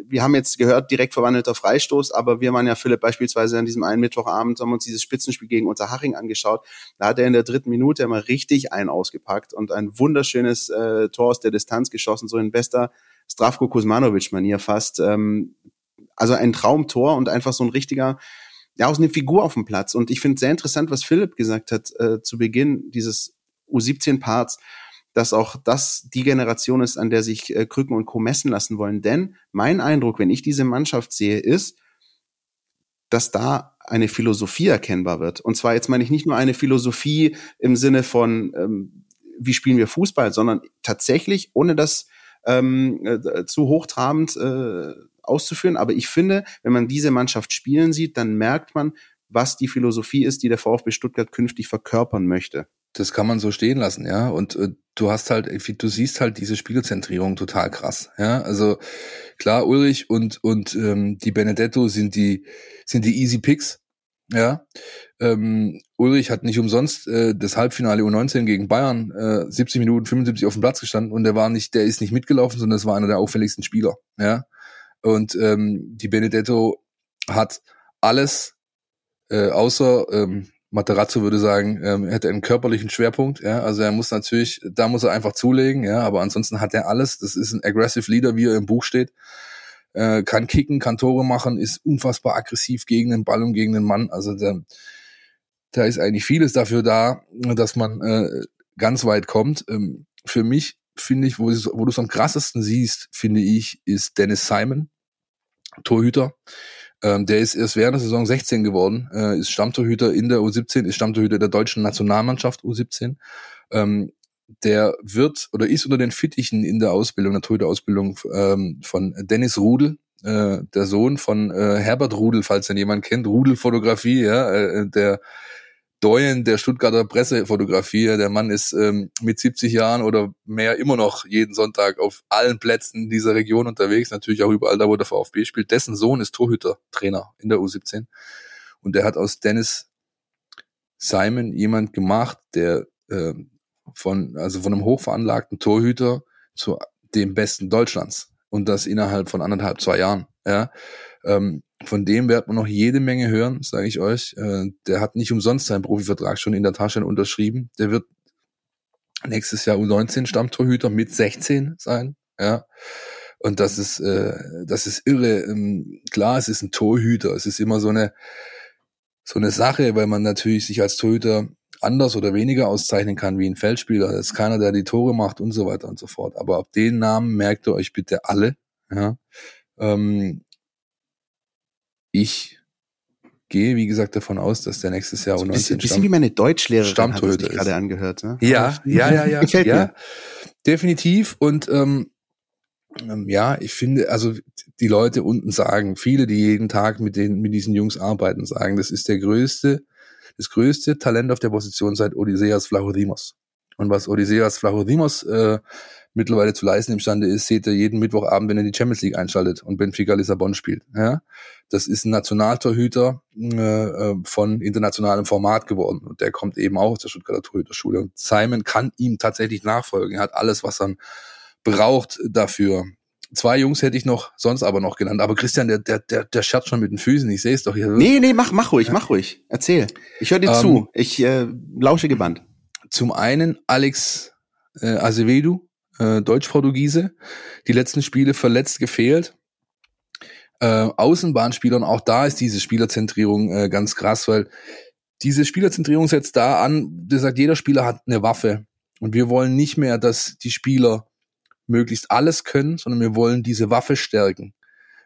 Speaker 2: wir haben jetzt gehört, direkt verwandelter Freistoß, aber wir waren ja Philipp beispielsweise an diesem einen Mittwochabend, haben uns dieses Spitzenspiel gegen Unterhaching angeschaut. Da hat er in der dritten Minute immer richtig einen ausgepackt und ein wunderschönes äh, Tor aus der Distanz geschossen, so in bester Stravko Kuzmanovic-Manier fast. Ähm, also ein Traumtor und einfach so ein richtiger ja, aus einer Figur auf dem Platz. Und ich finde sehr interessant, was Philipp gesagt hat äh, zu Beginn dieses U17-Parts, dass auch das die Generation ist, an der sich äh, Krücken und Co. messen lassen wollen. Denn mein Eindruck, wenn ich diese Mannschaft sehe, ist, dass da eine Philosophie erkennbar wird. Und zwar jetzt meine ich nicht nur eine Philosophie im Sinne von, ähm, wie spielen wir Fußball, sondern tatsächlich, ohne das ähm, äh, zu hochtrabend äh, auszuführen. Aber ich finde, wenn man diese Mannschaft spielen sieht, dann merkt man, was die Philosophie ist, die der VfB Stuttgart künftig verkörpern möchte.
Speaker 3: Das kann man so stehen lassen, ja. Und äh, du hast halt, du siehst halt diese Spielerzentrierung total krass, ja. Also klar, Ulrich und und ähm, die Benedetto sind die sind die Easy Picks, ja. Ähm, Ulrich hat nicht umsonst äh, das Halbfinale U19 gegen Bayern äh, 70 Minuten 75 auf dem Platz gestanden und der war nicht, der ist nicht mitgelaufen, sondern das war einer der auffälligsten Spieler, ja. Und ähm, die Benedetto hat alles äh, außer ähm, Materazzo würde sagen, ähm, hätte einen körperlichen Schwerpunkt, ja, also er muss natürlich, da muss er einfach zulegen, ja, aber ansonsten hat er alles. Das ist ein aggressive Leader, wie er im Buch steht. Äh, kann kicken, kann Tore machen, ist unfassbar aggressiv gegen den Ball und gegen den Mann. Also da, da ist eigentlich vieles dafür da, dass man äh, ganz weit kommt. Ähm, für mich finde ich, wo, wo du es am krassesten siehst, finde ich, ist Dennis Simon, Torhüter. Ähm, der ist erst während der Saison 16 geworden, äh, ist Stammtorhüter in der U17, ist Stammtorhüter der deutschen Nationalmannschaft U17. Ähm, der wird oder ist unter den Fittichen in der Ausbildung, der Torhüterausbildung ähm, von Dennis Rudel, äh, der Sohn von äh, Herbert Rudel, falls den jemand kennt, Rudelfotografie, ja, äh, der Doyen der Stuttgarter Pressefotografie. Der Mann ist ähm, mit 70 Jahren oder mehr immer noch jeden Sonntag auf allen Plätzen dieser Region unterwegs, natürlich auch überall da, wo der VfB spielt. Dessen Sohn ist Torhüter-Trainer in der U17. Und der hat aus Dennis Simon jemand gemacht, der äh, von, also von einem hochveranlagten Torhüter zu dem besten Deutschlands. Und das innerhalb von anderthalb, zwei Jahren. Ja. Ähm, von dem wird man noch jede Menge hören, sage ich euch. Äh, der hat nicht umsonst seinen Profivertrag schon in der Tasche unterschrieben. Der wird nächstes Jahr U19 Stammtorhüter mit 16 sein. Ja. Und das ist, äh, das ist irre. Ähm, klar, es ist ein Torhüter. Es ist immer so eine, so eine Sache, weil man natürlich sich als Torhüter anders oder weniger auszeichnen kann wie ein Feldspieler. Das ist keiner, der die Tore macht und so weiter und so fort. Aber ab den Namen merkt ihr euch bitte alle. Ja. Ähm, ich gehe, wie gesagt, davon aus, dass der nächstes Jahr
Speaker 2: so ein bisschen, bisschen wie meine Deutschlehrerin
Speaker 3: Stammtorhüter
Speaker 2: hat gerade angehört. Ne?
Speaker 3: Ja, ja, ja, ja, Gefällt ja, mir. definitiv. Und ähm, ähm, ja, ich finde, also die Leute unten sagen, viele, die jeden Tag mit den mit diesen Jungs arbeiten, sagen, das ist der größte, das größte Talent auf der Position seit Odysseas Flachodimos. Und was Odysseas Flachodimos äh, mittlerweile zu leisten imstande ist, seht ihr jeden Mittwochabend, wenn er die Champions League einschaltet und Benfica Lissabon spielt. Ja? Das ist ein Nationaltorhüter äh, äh, von internationalem Format geworden und der kommt eben auch aus der Stuttgarter Torhüterschule. Und Simon kann ihm tatsächlich nachfolgen. Er hat alles, was er braucht dafür. Zwei Jungs hätte ich noch, sonst aber noch genannt. Aber Christian, der, der, der, der scherzt schon mit den Füßen. Ich sehe es doch hier.
Speaker 2: Nee, nee, mach, mach ruhig, ja. mach ruhig. Erzähl. Ich höre dir ähm, zu. Ich äh, lausche gebannt.
Speaker 3: Zum einen Alex äh, Azevedo, äh, Deutsch-Portugiese, die letzten Spiele verletzt gefehlt. Äh, Außenbahnspielern, auch da ist diese Spielerzentrierung äh, ganz krass, weil diese Spielerzentrierung setzt da an, der sagt, jeder Spieler hat eine Waffe. Und wir wollen nicht mehr, dass die Spieler möglichst alles können, sondern wir wollen diese Waffe stärken.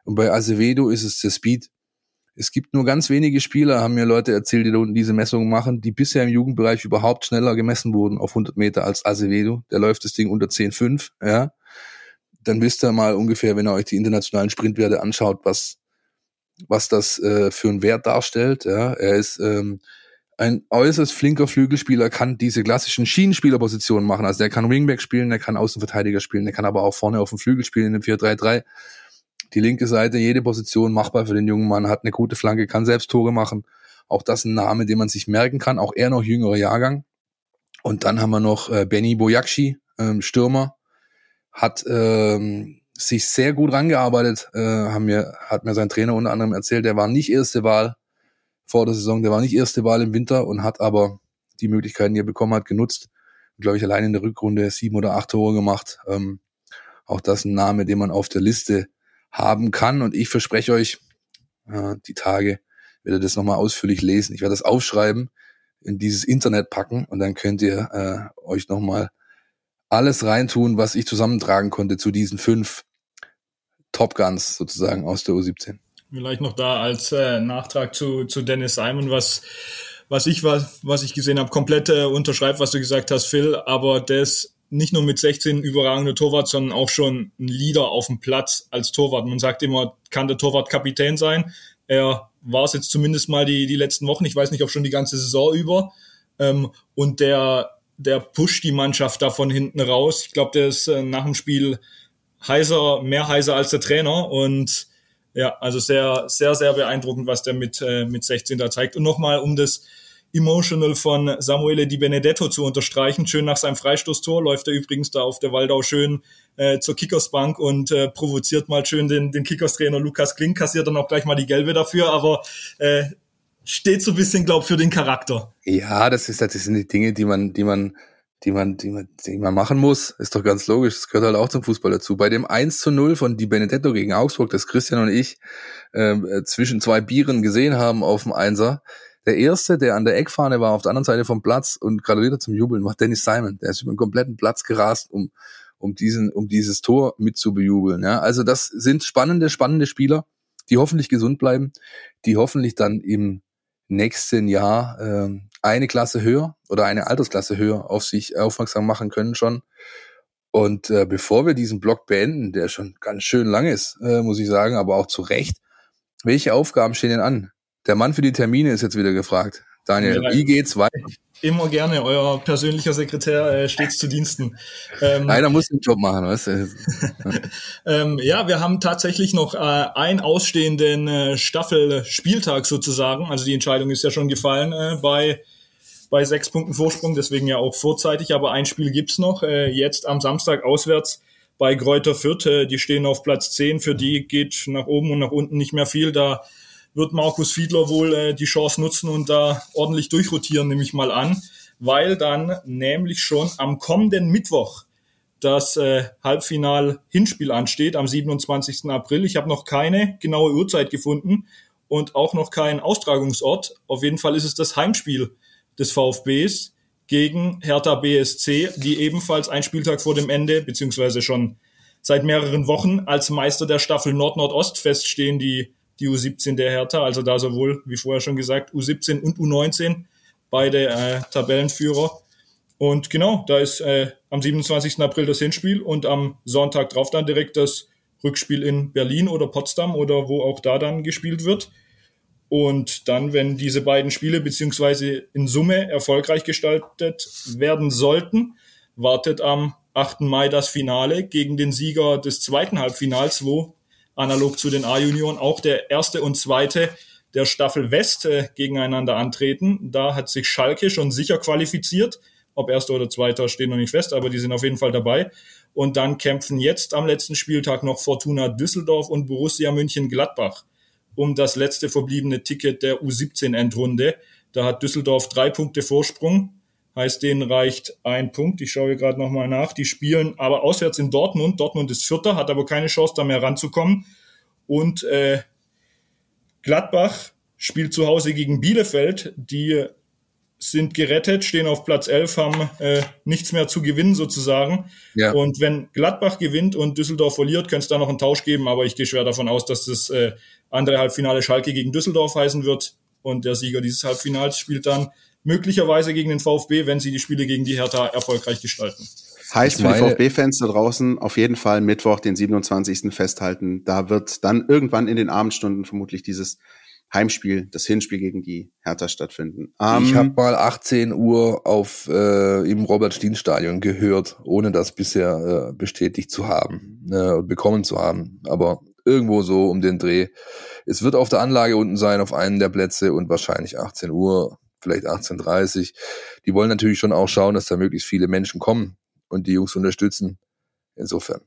Speaker 3: Und bei Acevedo ist es der Speed. Es gibt nur ganz wenige Spieler, haben mir Leute erzählt, die da unten diese Messungen machen, die bisher im Jugendbereich überhaupt schneller gemessen wurden auf 100 Meter als Azevedo. Der läuft das Ding unter 10,5, ja. Dann wisst ihr mal ungefähr, wenn ihr euch die internationalen Sprintwerte anschaut, was, was das äh, für einen Wert darstellt, ja. Er ist ähm, ein äußerst flinker Flügelspieler, kann diese klassischen Schienenspielerpositionen machen. Also der kann Wingback spielen, der kann Außenverteidiger spielen, der kann aber auch vorne auf dem Flügel spielen in dem 4-3-3 die linke Seite, jede Position machbar für den jungen Mann, hat eine gute Flanke, kann selbst Tore machen. Auch das ein Name, den man sich merken kann, auch er noch jüngerer Jahrgang. Und dann haben wir noch äh, Benny Bojakci, ähm, Stürmer, hat ähm, sich sehr gut rangearbeitet, äh, haben mir, hat mir sein Trainer unter anderem erzählt, der war nicht erste Wahl vor der Saison, der war nicht erste Wahl im Winter und hat aber die Möglichkeiten, die er bekommen hat, genutzt. Glaube ich, allein in der Rückrunde sieben oder acht Tore gemacht. Ähm, auch das ein Name, den man auf der Liste haben kann. Und ich verspreche euch, äh, die Tage werde das nochmal ausführlich lesen. Ich werde das aufschreiben, in dieses Internet packen und dann könnt ihr äh, euch nochmal alles reintun, was ich zusammentragen konnte zu diesen fünf Top Guns sozusagen aus der U17.
Speaker 4: Vielleicht noch da als äh, Nachtrag zu, zu Dennis Simon, was was ich was, was ich gesehen habe, komplett äh, unterschreibt, was du gesagt hast, Phil, aber das nicht nur mit 16 überragende Torwart, sondern auch schon ein Leader auf dem Platz als Torwart. Man sagt immer, kann der Torwart Kapitän sein. Er war es jetzt zumindest mal die, die letzten Wochen. Ich weiß nicht, ob schon die ganze Saison über. Ähm, und der, der pusht die Mannschaft da von hinten raus. Ich glaube, der ist äh, nach dem Spiel heißer, mehr heißer als der Trainer. Und ja, also sehr, sehr, sehr beeindruckend, was der mit, äh, mit 16 da zeigt. Und nochmal, um das Emotional von Samuele Di Benedetto zu unterstreichen. Schön nach seinem Freistoßtor läuft er übrigens da auf der Waldau schön äh, zur Kickersbank und äh, provoziert mal schön den, den Kickerstrainer Lukas Klink, kassiert dann auch gleich mal die gelbe dafür, aber äh, steht so ein bisschen, glaub, für den Charakter.
Speaker 3: Ja, das ist das sind die Dinge, die man, die man, die man, die man, die man machen muss. Ist doch ganz logisch. Das gehört halt auch zum Fußball dazu. Bei dem 1 zu 0 von Di Benedetto gegen Augsburg, das Christian und ich äh, zwischen zwei Bieren gesehen haben auf dem Einser, der erste, der an der Eckfahne war, auf der anderen Seite vom Platz und gratulierte zum Jubeln, war Dennis Simon. Der ist über den kompletten Platz gerast, um, um diesen, um dieses Tor mitzubejubeln. Ja, also das sind spannende, spannende Spieler, die hoffentlich gesund bleiben, die hoffentlich dann im nächsten Jahr äh, eine Klasse höher oder eine Altersklasse höher auf sich aufmerksam machen können schon. Und äh, bevor wir diesen Blog beenden, der schon ganz schön lang ist, äh, muss ich sagen, aber auch zu Recht, welche Aufgaben stehen denn an? Der Mann für die Termine ist jetzt wieder gefragt. Daniel, ja, wie geht's weiter?
Speaker 4: Immer gerne, euer persönlicher Sekretär äh, stets zu Diensten.
Speaker 3: Ähm, Einer muss den Job machen, weißt du?
Speaker 4: ähm, ja, wir haben tatsächlich noch äh, einen ausstehenden äh, Staffelspieltag sozusagen. Also die Entscheidung ist ja schon gefallen äh, bei bei sechs Punkten Vorsprung, deswegen ja auch vorzeitig. Aber ein Spiel gibt's noch, äh, jetzt am Samstag auswärts bei Kräuter Fürth. Äh, die stehen auf Platz zehn. Für die geht nach oben und nach unten nicht mehr viel. Da wird Markus Fiedler wohl äh, die Chance nutzen und da ordentlich durchrotieren, nehme ich mal an, weil dann nämlich schon am kommenden Mittwoch das äh, Halbfinal-Hinspiel ansteht, am 27. April. Ich habe noch keine genaue Uhrzeit gefunden und auch noch keinen Austragungsort. Auf jeden Fall ist es das Heimspiel des VfBs gegen Hertha BSC, die ebenfalls ein Spieltag vor dem Ende, beziehungsweise schon seit mehreren Wochen als Meister der Staffel Nord-Nordost feststehen, die die U17 der Hertha, also da sowohl, wie vorher schon gesagt, U17 und U19, beide äh, Tabellenführer. Und genau, da ist äh, am 27. April das Hinspiel und am Sonntag drauf dann direkt das Rückspiel in Berlin oder Potsdam oder wo auch da dann gespielt wird. Und dann, wenn diese beiden Spiele beziehungsweise in Summe erfolgreich gestaltet werden sollten, wartet am 8. Mai das Finale gegen den Sieger des zweiten Halbfinals, wo analog zu den A-Junioren auch der erste und zweite der Staffel West äh, gegeneinander antreten. Da hat sich Schalke schon sicher qualifiziert. Ob erster oder zweiter steht noch nicht fest, aber die sind auf jeden Fall dabei. Und dann kämpfen jetzt am letzten Spieltag noch Fortuna Düsseldorf und Borussia München Gladbach um das letzte verbliebene Ticket der U17-Endrunde. Da hat Düsseldorf drei Punkte Vorsprung heißt, denen reicht ein Punkt. Ich schaue gerade nochmal nach. Die spielen aber auswärts in Dortmund. Dortmund ist Vierter, hat aber keine Chance, da mehr ranzukommen. Und äh, Gladbach spielt zu Hause gegen Bielefeld, die sind gerettet, stehen auf Platz 11, haben äh, nichts mehr zu gewinnen sozusagen. Ja. Und wenn Gladbach gewinnt und Düsseldorf verliert, könnte es da noch einen Tausch geben, aber ich gehe schwer davon aus, dass das äh, andere Halbfinale Schalke gegen Düsseldorf heißen wird und der Sieger dieses Halbfinals spielt dann möglicherweise gegen den VfB, wenn sie die Spiele gegen die Hertha erfolgreich gestalten.
Speaker 2: Heißt für die VfB-Fans da draußen auf jeden Fall Mittwoch, den 27. festhalten. Da wird dann irgendwann in den Abendstunden vermutlich dieses Heimspiel, das Hinspiel gegen die Hertha stattfinden.
Speaker 3: Um, ich ähm, habe mal 18 Uhr auf äh, im Robert-Stien-Stadion gehört, ohne das bisher äh, bestätigt zu haben, äh, bekommen zu haben. Aber irgendwo so um den Dreh. Es wird auf der Anlage unten sein, auf einen der Plätze und wahrscheinlich 18 Uhr, vielleicht 18.30 Die wollen natürlich schon auch schauen, dass da möglichst viele Menschen kommen und die Jungs unterstützen. Insofern.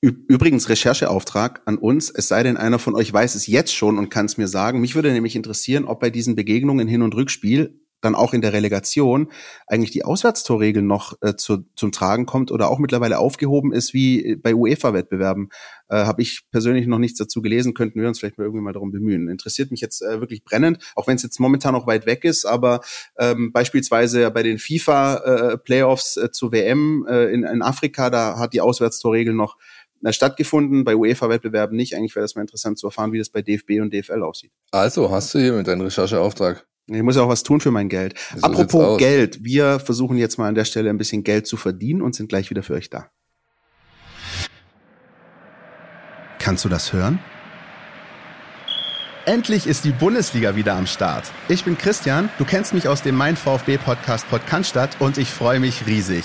Speaker 2: Übrigens Rechercheauftrag an uns, es sei denn, einer von euch weiß es jetzt schon und kann es mir sagen. Mich würde nämlich interessieren, ob bei diesen Begegnungen Hin- und Rückspiel dann auch in der Relegation eigentlich die Auswärtstorregel noch äh, zu, zum Tragen kommt oder auch mittlerweile aufgehoben ist wie bei UEFA-Wettbewerben. Äh, Habe ich persönlich noch nichts dazu gelesen, könnten wir uns vielleicht mal irgendwie mal darum bemühen. Interessiert mich jetzt äh, wirklich brennend, auch wenn es jetzt momentan noch weit weg ist, aber ähm, beispielsweise bei den FIFA-Playoffs äh, äh, zu WM äh, in, in Afrika, da hat die Auswärtstorregel noch äh, stattgefunden, bei UEFA-Wettbewerben nicht. Eigentlich wäre das mal interessant zu erfahren, wie das bei DFB und DFL aussieht.
Speaker 3: Also, hast du hier mit deinem Rechercheauftrag?
Speaker 2: Ich muss ja auch was tun für mein Geld. So Apropos Geld, wir versuchen jetzt mal an der Stelle ein bisschen Geld zu verdienen und sind gleich wieder für euch da. Kannst du das hören? Endlich ist die Bundesliga wieder am Start. Ich bin Christian, du kennst mich aus dem Mein VfB Podcast Podcast und ich freue mich riesig.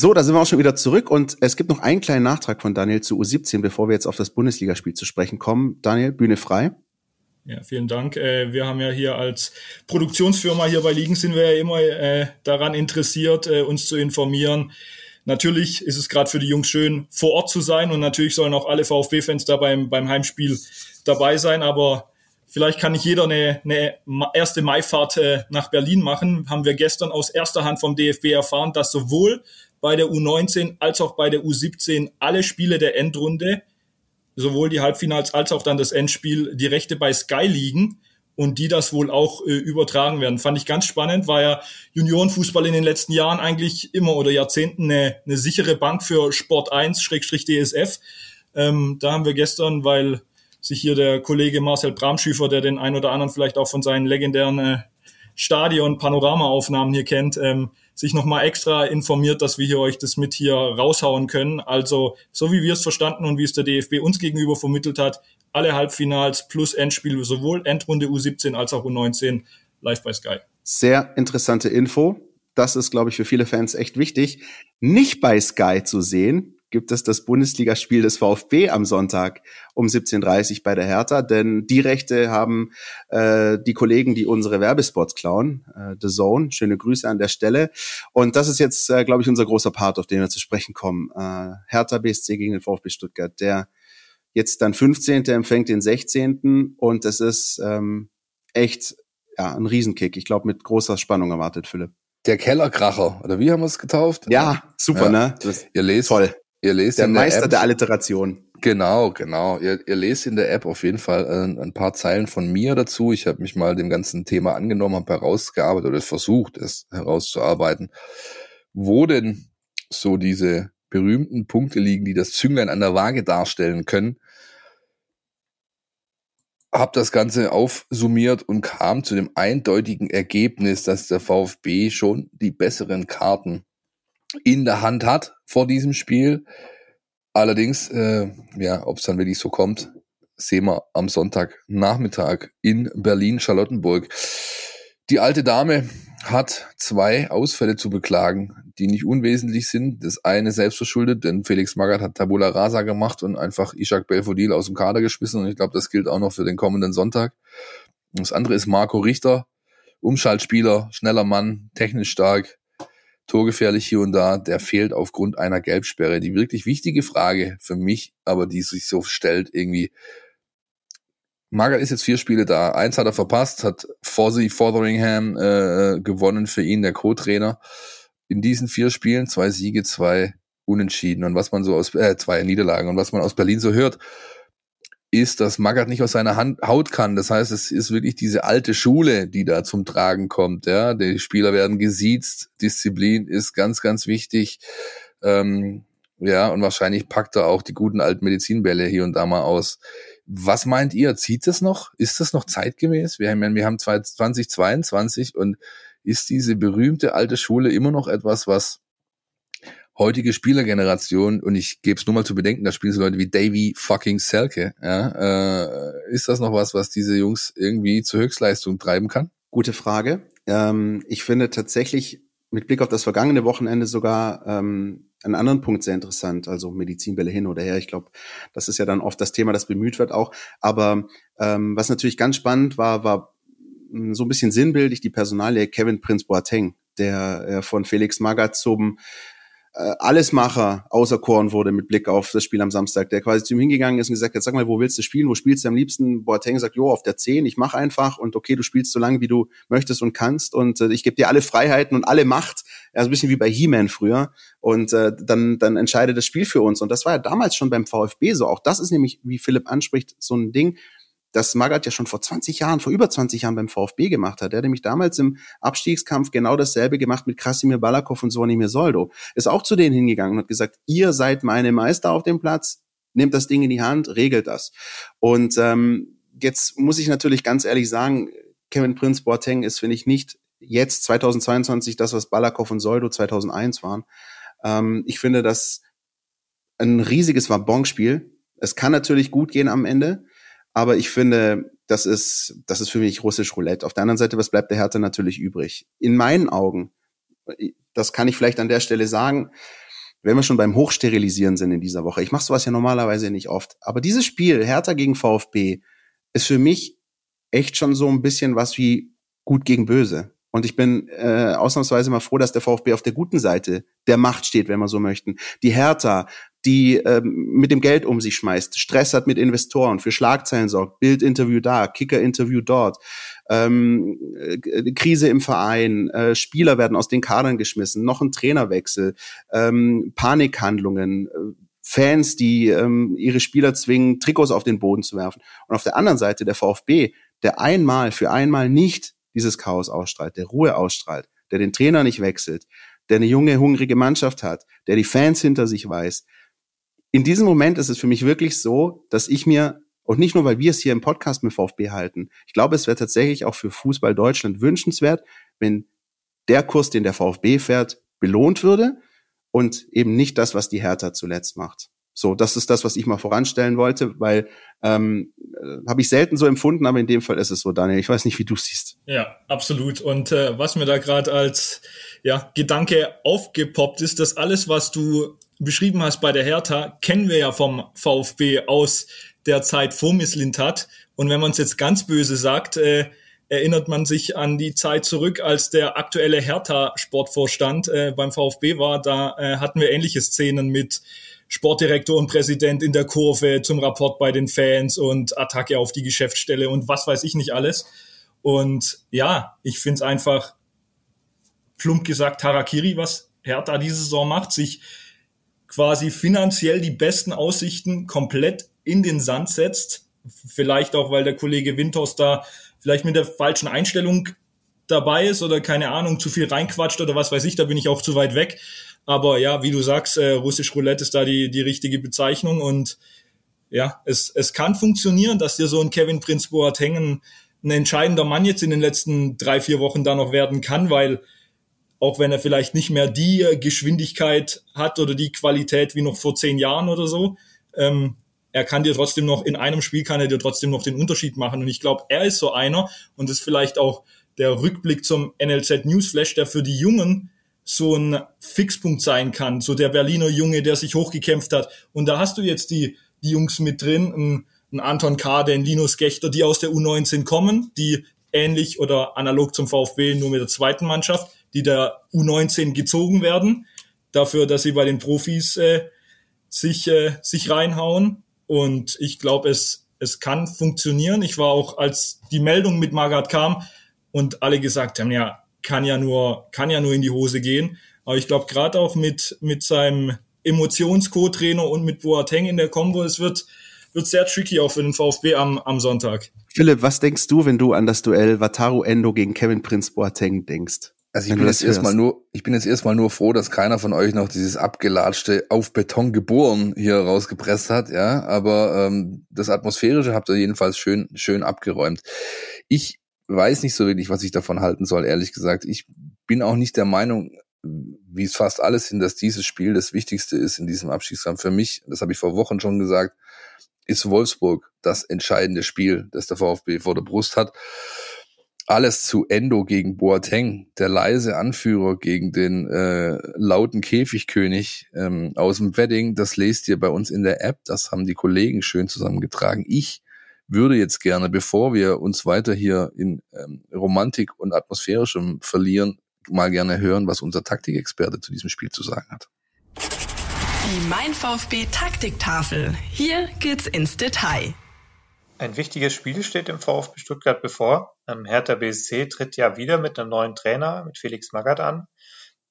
Speaker 2: So, da sind wir auch schon wieder zurück und es gibt noch einen kleinen Nachtrag von Daniel zu U17, bevor wir jetzt auf das Bundesligaspiel zu sprechen kommen. Daniel, Bühne frei.
Speaker 4: Ja, vielen Dank. Äh, wir haben ja hier als Produktionsfirma hier bei Ligen sind wir ja immer äh, daran interessiert, äh, uns zu informieren. Natürlich ist es gerade für die Jungs schön, vor Ort zu sein und natürlich sollen auch alle VfB-Fans da beim, beim Heimspiel dabei sein, aber vielleicht kann nicht jeder eine, eine erste Maifahrt nach Berlin machen. Haben wir gestern aus erster Hand vom DFB erfahren, dass sowohl bei der U19 als auch bei der U17 alle Spiele der Endrunde, sowohl die Halbfinals als auch dann das Endspiel, die Rechte bei Sky liegen und die das wohl auch äh, übertragen werden. Fand ich ganz spannend, war ja Juniorenfußball in den letzten Jahren eigentlich immer oder Jahrzehnten eine, eine sichere Bank für Sport 1-DSF. Ähm, da haben wir gestern, weil sich hier der Kollege Marcel Bramschüfer, der den ein oder anderen vielleicht auch von seinen legendären äh, Stadion-Panoramaaufnahmen hier kennt, ähm, sich nochmal extra informiert, dass wir hier euch das mit hier raushauen können. Also so wie wir es verstanden und wie es der DFB uns gegenüber vermittelt hat, alle Halbfinals plus Endspiele, sowohl Endrunde U17 als auch U19 live bei Sky.
Speaker 2: Sehr interessante Info. Das ist, glaube ich, für viele Fans echt wichtig. Nicht bei Sky zu sehen, gibt es das Bundesligaspiel des VfB am Sonntag um 17.30 bei der Hertha, denn die Rechte haben äh, die Kollegen, die unsere Werbespots klauen, äh, The Zone. Schöne Grüße an der Stelle. Und das ist jetzt, äh, glaube ich, unser großer Part, auf den wir zu sprechen kommen. Äh, Hertha BSC gegen den VfB Stuttgart, der jetzt dann 15. empfängt den 16. Und das ist ähm, echt ja, ein Riesenkick. Ich glaube, mit großer Spannung erwartet, Philipp.
Speaker 3: Der Kellerkracher, oder wie haben wir es getauft?
Speaker 2: Ja, super, ja. ne?
Speaker 3: Das, ihr lest, toll. Ihr lest
Speaker 2: der Meister der, der Alliteration.
Speaker 3: Genau, genau. Ihr, ihr lest in der App auf jeden Fall ein, ein paar Zeilen von mir dazu. Ich habe mich mal dem ganzen Thema angenommen, habe herausgearbeitet oder versucht, es herauszuarbeiten, wo denn so diese berühmten Punkte liegen, die das Zünglein an der Waage darstellen können. Hab das Ganze aufsummiert und kam zu dem eindeutigen Ergebnis, dass der VfB schon die besseren Karten in der Hand hat vor diesem Spiel. Allerdings, äh, ja, ob es dann wirklich so kommt, sehen wir am Sonntagnachmittag in Berlin-Charlottenburg. Die alte Dame hat zwei Ausfälle zu beklagen, die nicht unwesentlich sind. Das eine selbstverschuldet, denn Felix Magath hat Tabula Rasa gemacht und einfach Ishak Belfodil aus dem Kader geschmissen. Und ich glaube, das gilt auch noch für den kommenden Sonntag. Das andere ist Marco Richter, Umschaltspieler, schneller Mann, technisch stark, torgefährlich hier und da, der fehlt aufgrund einer Gelbsperre. Die wirklich wichtige Frage für mich, aber die sich so stellt, irgendwie, Magath ist jetzt vier Spiele da. Eins hat er verpasst, hat Fozzy Fotheringham äh, gewonnen für ihn, der Co-Trainer. In diesen vier Spielen zwei Siege, zwei Unentschieden und was man so aus äh, zwei Niederlagen und was man aus Berlin so hört, ist, dass Magath nicht aus seiner Hand, Haut kann. Das heißt, es ist wirklich diese alte Schule, die da zum Tragen kommt. Ja, die Spieler werden gesiezt, Disziplin ist ganz, ganz wichtig. Ähm, ja, und wahrscheinlich packt er auch die guten alten Medizinbälle hier und da mal aus. Was meint ihr? Zieht das noch? Ist das noch zeitgemäß? Wir haben, wir haben 2022 und ist diese berühmte alte Schule immer noch etwas, was heutige Spielergeneration, und ich gebe es nur mal zu bedenken, da spielen so Leute wie Davy fucking Selke, ja, äh, ist das noch was, was diese Jungs irgendwie zur Höchstleistung treiben kann?
Speaker 2: Gute Frage. Ähm, ich finde tatsächlich mit Blick auf das vergangene Wochenende sogar ähm, einen anderen Punkt sehr interessant, also Medizinbälle hin oder her. Ich glaube, das ist ja dann oft das Thema, das bemüht wird auch. Aber ähm, was natürlich ganz spannend war, war hm, so ein bisschen sinnbildlich die Personalie Kevin Prince Boateng, der äh, von Felix Magath zum äh, Allesmacher auserkoren wurde mit Blick auf das Spiel am Samstag, der quasi zu ihm hingegangen ist und gesagt hat, sag mal, wo willst du spielen, wo spielst du am liebsten? Boateng sagt, jo, auf der 10, ich mach einfach und okay, du spielst so lange, wie du möchtest und kannst und äh, ich gebe dir alle Freiheiten und alle Macht, ja, so ein bisschen wie bei He-Man früher und äh, dann, dann entscheidet das Spiel für uns und das war ja damals schon beim VfB so, auch das ist nämlich, wie Philipp anspricht, so ein Ding, das Magath ja schon vor 20 Jahren, vor über 20 Jahren beim VfB gemacht hat. Er hat nämlich damals im Abstiegskampf genau dasselbe gemacht mit Krasimir Balakov und Sonimir Soldo. Ist auch zu denen hingegangen und hat gesagt, ihr seid meine Meister auf dem Platz, nehmt das Ding in die Hand, regelt das. Und ähm, jetzt muss ich natürlich ganz ehrlich sagen, Kevin Prince Boateng ist, finde ich, nicht jetzt 2022 das, was Balakov und Soldo 2001 waren. Ähm, ich finde das ein riesiges Wabonspiel. Es kann natürlich gut gehen am Ende. Aber ich finde, das ist, das ist für mich russisch Roulette. Auf der anderen Seite, was bleibt der Härte natürlich übrig? In meinen Augen, das kann ich vielleicht an der Stelle sagen, wenn wir schon beim Hochsterilisieren sind in dieser Woche. Ich mache sowas ja normalerweise nicht oft. Aber dieses Spiel, Hertha gegen VfB, ist für mich echt schon so ein bisschen was wie gut gegen böse. Und ich bin äh, ausnahmsweise mal froh, dass der VfB auf der guten Seite der Macht steht, wenn wir so möchten. Die Hertha, die ähm, mit dem Geld um sich schmeißt, Stress hat mit Investoren, für Schlagzeilen sorgt, Bildinterview da, Kicker-Interview dort, ähm, äh, Krise im Verein, äh, Spieler werden aus den Kadern geschmissen, noch ein Trainerwechsel, ähm, Panikhandlungen, äh, Fans, die ähm, ihre Spieler zwingen, Trikots auf den Boden zu werfen. Und auf der anderen Seite der VfB, der einmal für einmal nicht dieses Chaos ausstrahlt, der Ruhe ausstrahlt, der den Trainer nicht wechselt, der eine junge, hungrige Mannschaft hat, der die Fans hinter sich weiß. In diesem Moment ist es für mich wirklich so, dass ich mir, und nicht nur, weil wir es hier im Podcast mit VfB halten, ich glaube, es wäre tatsächlich auch für Fußball Deutschland wünschenswert, wenn der Kurs, den der VfB fährt, belohnt würde und eben nicht das, was die Hertha zuletzt macht. So, das ist das, was ich mal voranstellen wollte, weil ähm, äh, habe ich selten so empfunden, aber in dem Fall ist es so, Daniel. Ich weiß nicht, wie du siehst.
Speaker 4: Ja, absolut. Und äh, was mir da gerade als ja, Gedanke aufgepoppt ist, dass alles, was du beschrieben hast bei der Hertha, kennen wir ja vom VfB aus der Zeit vor Misslintat. Und wenn man es jetzt ganz böse sagt, äh, erinnert man sich an die Zeit zurück, als der aktuelle Hertha-Sportvorstand äh, beim VfB war. Da äh, hatten wir ähnliche Szenen mit Sportdirektor und Präsident in der Kurve zum Rapport bei den Fans und Attacke auf die Geschäftsstelle und was weiß ich nicht alles. Und ja, ich finde es einfach plump gesagt Harakiri, was Hertha diese Saison macht, sich quasi finanziell die besten Aussichten komplett in den Sand setzt. Vielleicht auch, weil der Kollege Winters da vielleicht mit der falschen Einstellung dabei ist oder keine Ahnung, zu viel reinquatscht oder was weiß ich, da bin ich auch zu weit weg. Aber ja, wie du sagst, äh, russisch Roulette ist da die, die richtige Bezeichnung und ja, es, es kann funktionieren, dass dir so ein Kevin Prince Boateng ein, ein entscheidender Mann jetzt in den letzten drei, vier Wochen da noch werden kann, weil auch wenn er vielleicht nicht mehr die äh, Geschwindigkeit hat oder die Qualität wie noch vor zehn Jahren oder so, ähm, er kann dir trotzdem noch, in einem Spiel kann er dir trotzdem noch den Unterschied machen. Und ich glaube, er ist so einer und ist vielleicht auch der Rückblick zum NLZ Newsflash, der für die Jungen so ein Fixpunkt sein kann, so der Berliner Junge, der sich hochgekämpft hat. Und da hast du jetzt die, die Jungs mit drin, ein, ein Anton Kade, ein Linus Gechter, die aus der U19 kommen, die ähnlich oder analog zum VfB nur mit der zweiten Mannschaft die der U19 gezogen werden, dafür, dass sie bei den Profis äh, sich, äh, sich reinhauen. Und ich glaube, es, es kann funktionieren. Ich war auch, als die Meldung mit Magath kam und alle gesagt haben, ja, kann ja nur, kann ja nur in die Hose gehen. Aber ich glaube, gerade auch mit, mit seinem Emotions-Co-Trainer und mit Boateng in der Combo, es wird, wird sehr tricky auch für den VfB am, am Sonntag.
Speaker 2: Philipp, was denkst du, wenn du an das Duell Wataru Endo gegen Kevin Prince Boateng denkst?
Speaker 3: Also ich bin jetzt erstmal nur, ich bin jetzt erstmal nur froh, dass keiner von euch noch dieses abgelatschte auf Beton geboren hier rausgepresst hat, ja. Aber ähm, das Atmosphärische habt ihr jedenfalls schön, schön abgeräumt. Ich weiß nicht so wirklich, was ich davon halten soll, ehrlich gesagt. Ich bin auch nicht der Meinung, wie es fast alles sind, dass dieses Spiel das Wichtigste ist in diesem Abstiegskampf. Für mich, das habe ich vor Wochen schon gesagt, ist Wolfsburg das entscheidende Spiel, das der VfB vor der Brust hat. Alles zu Endo gegen Boateng, der leise Anführer gegen den äh, lauten Käfigkönig ähm, aus dem Wedding. Das lest ihr bei uns in der App. Das haben die Kollegen schön zusammengetragen. Ich würde jetzt gerne, bevor wir uns weiter hier in ähm, Romantik und Atmosphärischem verlieren, mal gerne hören, was unser Taktikexperte zu diesem Spiel zu sagen hat.
Speaker 1: Die Mein VfB Taktiktafel. Hier geht's ins Detail.
Speaker 6: Ein wichtiges Spiel steht im VfB Stuttgart bevor. Ähm, Hertha BSC tritt ja wieder mit einem neuen Trainer, mit Felix Magath an,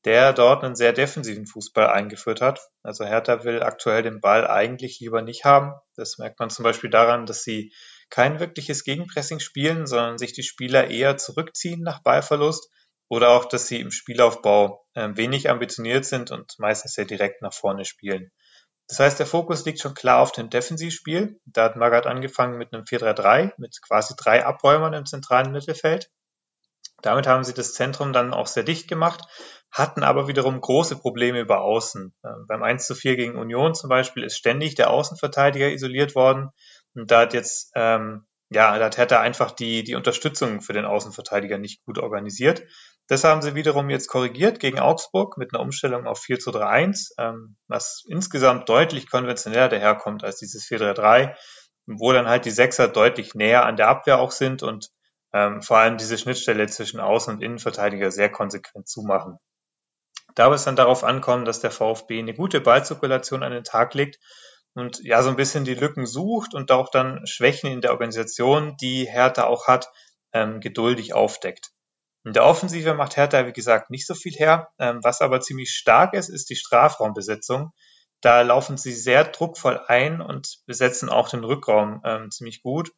Speaker 6: der dort einen sehr defensiven Fußball eingeführt hat. Also Hertha will aktuell den Ball eigentlich lieber nicht haben. Das merkt man zum Beispiel daran, dass sie kein wirkliches Gegenpressing spielen, sondern sich die Spieler eher zurückziehen nach Ballverlust oder auch, dass sie im Spielaufbau äh, wenig ambitioniert sind und meistens sehr direkt nach vorne spielen. Das heißt, der Fokus liegt schon klar auf dem Defensivspiel. Da hat Magath angefangen mit einem 4-3-3, mit quasi drei Abräumern im zentralen Mittelfeld. Damit haben sie das Zentrum dann auch sehr dicht gemacht, hatten aber wiederum große Probleme über Außen. Ähm, beim 1 zu 4 gegen Union zum Beispiel ist ständig der Außenverteidiger isoliert worden. Und da hat jetzt ähm, ja, da hat er einfach die, die Unterstützung für den Außenverteidiger nicht gut organisiert. Das haben sie wiederum jetzt korrigiert gegen Augsburg mit einer Umstellung auf 4 zu 3-1, ähm, was insgesamt deutlich konventioneller daherkommt als dieses 4-3-3, wo dann halt die Sechser deutlich näher an der Abwehr auch sind und ähm, vor allem diese Schnittstelle zwischen Außen- und Innenverteidiger sehr konsequent zumachen. Da wird es dann darauf ankommen, dass der VfB eine gute Ballzirkulation an den Tag legt und ja, so ein bisschen die Lücken sucht und auch dann Schwächen in der Organisation, die Hertha auch hat, ähm, geduldig aufdeckt. In der Offensive macht Hertha, wie gesagt, nicht so viel her. Ähm, was aber ziemlich stark ist, ist die Strafraumbesetzung. Da laufen sie sehr druckvoll ein und besetzen auch den Rückraum ähm, ziemlich gut.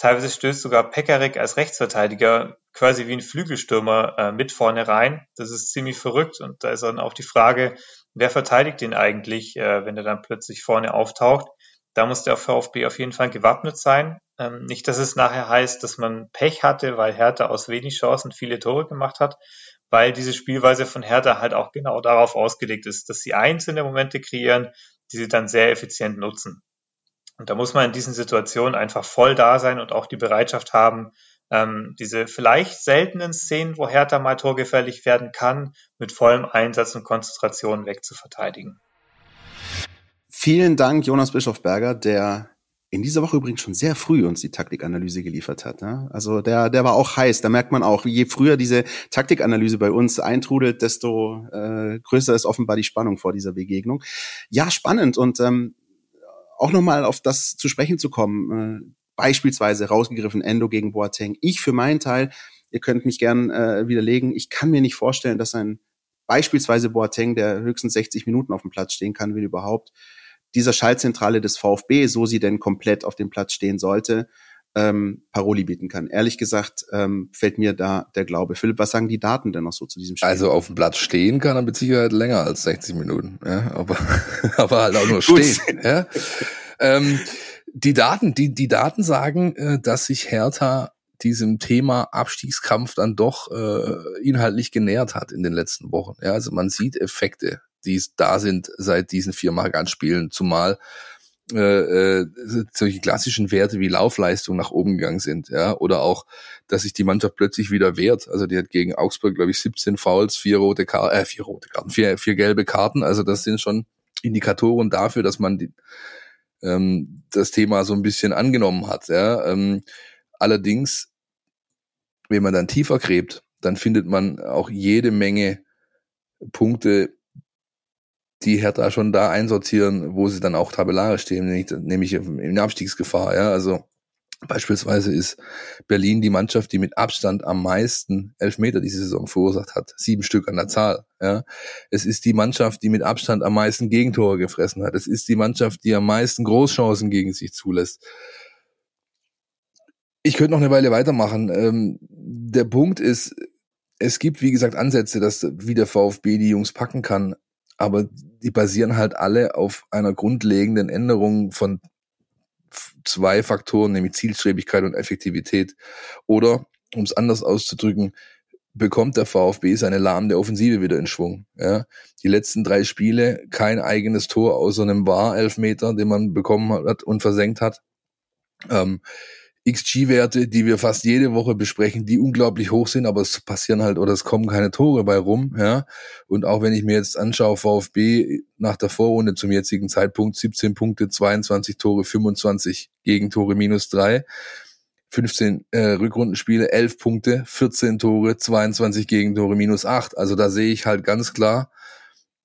Speaker 6: Teilweise stößt sogar Pekarik als Rechtsverteidiger quasi wie ein Flügelstürmer äh, mit vorne rein. Das ist ziemlich verrückt und da ist dann auch die Frage, wer verteidigt den eigentlich, äh, wenn er dann plötzlich vorne auftaucht? Da muss der VfB auf jeden Fall gewappnet sein. Ähm, nicht, dass es nachher heißt, dass man Pech hatte, weil Hertha aus wenig Chancen viele Tore gemacht hat, weil diese Spielweise von Hertha halt auch genau darauf ausgelegt ist, dass sie einzelne Momente kreieren, die sie dann sehr effizient nutzen. Und da muss man in diesen Situationen einfach voll da sein und auch die Bereitschaft haben, ähm, diese vielleicht seltenen Szenen, wo Hertha mal torgefährlich werden kann, mit vollem Einsatz und Konzentration wegzuverteidigen.
Speaker 2: Vielen Dank, Jonas Bischofberger, der in dieser Woche übrigens schon sehr früh uns die Taktikanalyse geliefert hat. Ne? Also der, der war auch heiß. Da merkt man auch, je früher diese Taktikanalyse bei uns eintrudelt, desto äh, größer ist offenbar die Spannung vor dieser Begegnung. Ja, spannend und ähm, auch nochmal auf das zu sprechen zu kommen. Äh, Beispielsweise rausgegriffen Endo gegen Boateng. Ich für meinen Teil, ihr könnt mich gern äh, widerlegen, ich kann mir nicht vorstellen, dass ein beispielsweise Boateng, der höchstens 60 Minuten auf dem Platz stehen kann, will überhaupt, dieser Schaltzentrale des VfB, so sie denn komplett auf dem Platz stehen sollte, ähm, Paroli bieten kann. Ehrlich gesagt ähm, fällt mir da der Glaube. Philipp, was sagen die Daten denn noch so zu diesem Spiel?
Speaker 3: Also auf dem Platz stehen kann er mit Sicherheit länger als 60 Minuten, ja, aber, aber halt auch nur stehen. ja. Ähm, die Daten, die, die Daten sagen, äh, dass sich Hertha diesem Thema Abstiegskampf dann doch äh, inhaltlich genähert hat in den letzten Wochen. Ja, also man sieht Effekte, die da sind seit diesen vier Mark-Anspielen, zumal äh, äh, solche klassischen Werte wie Laufleistung nach oben gegangen sind, ja, oder auch, dass sich die Mannschaft plötzlich wieder wehrt. Also die hat gegen Augsburg, glaube ich, 17 Fouls, vier rote Karten, äh, vier rote Karten, vier, vier gelbe Karten. Also das sind schon Indikatoren dafür, dass man die, ähm, das Thema so ein bisschen angenommen hat. Ja? Ähm, allerdings, wenn man dann tiefer gräbt, dann findet man auch jede Menge Punkte, die Hertha schon da einsortieren, wo sie dann auch tabellarisch stehen, nämlich, nämlich in Abstiegsgefahr. Ja, also Beispielsweise ist Berlin die Mannschaft, die mit Abstand am meisten Elfmeter diese Saison verursacht hat. Sieben Stück an der Zahl. Ja. Es ist die Mannschaft, die mit Abstand am meisten Gegentore gefressen hat. Es ist die Mannschaft, die am meisten Großchancen gegen sich zulässt. Ich könnte noch eine Weile weitermachen. Ähm, der Punkt ist, es gibt, wie gesagt, Ansätze, dass wie der VfB die Jungs packen kann, aber die basieren halt alle auf einer grundlegenden Änderung von zwei Faktoren, nämlich Zielstrebigkeit und Effektivität. Oder, um es anders auszudrücken, bekommt der VfB seine lahmende Offensive wieder in Schwung. Ja. Die letzten drei Spiele kein eigenes Tor außer einem War-Elfmeter, den man bekommen hat und versenkt hat. Ähm, XG-Werte, die wir fast jede Woche besprechen, die unglaublich hoch sind, aber es passieren halt oder es kommen keine Tore bei rum, ja. Und auch wenn ich mir jetzt anschaue, VfB nach der Vorrunde zum jetzigen Zeitpunkt 17 Punkte, 22 Tore, 25 Gegentore minus drei. 15 äh, Rückrundenspiele, 11 Punkte, 14 Tore, 22 Gegentore, minus 8. Also da sehe ich halt ganz klar,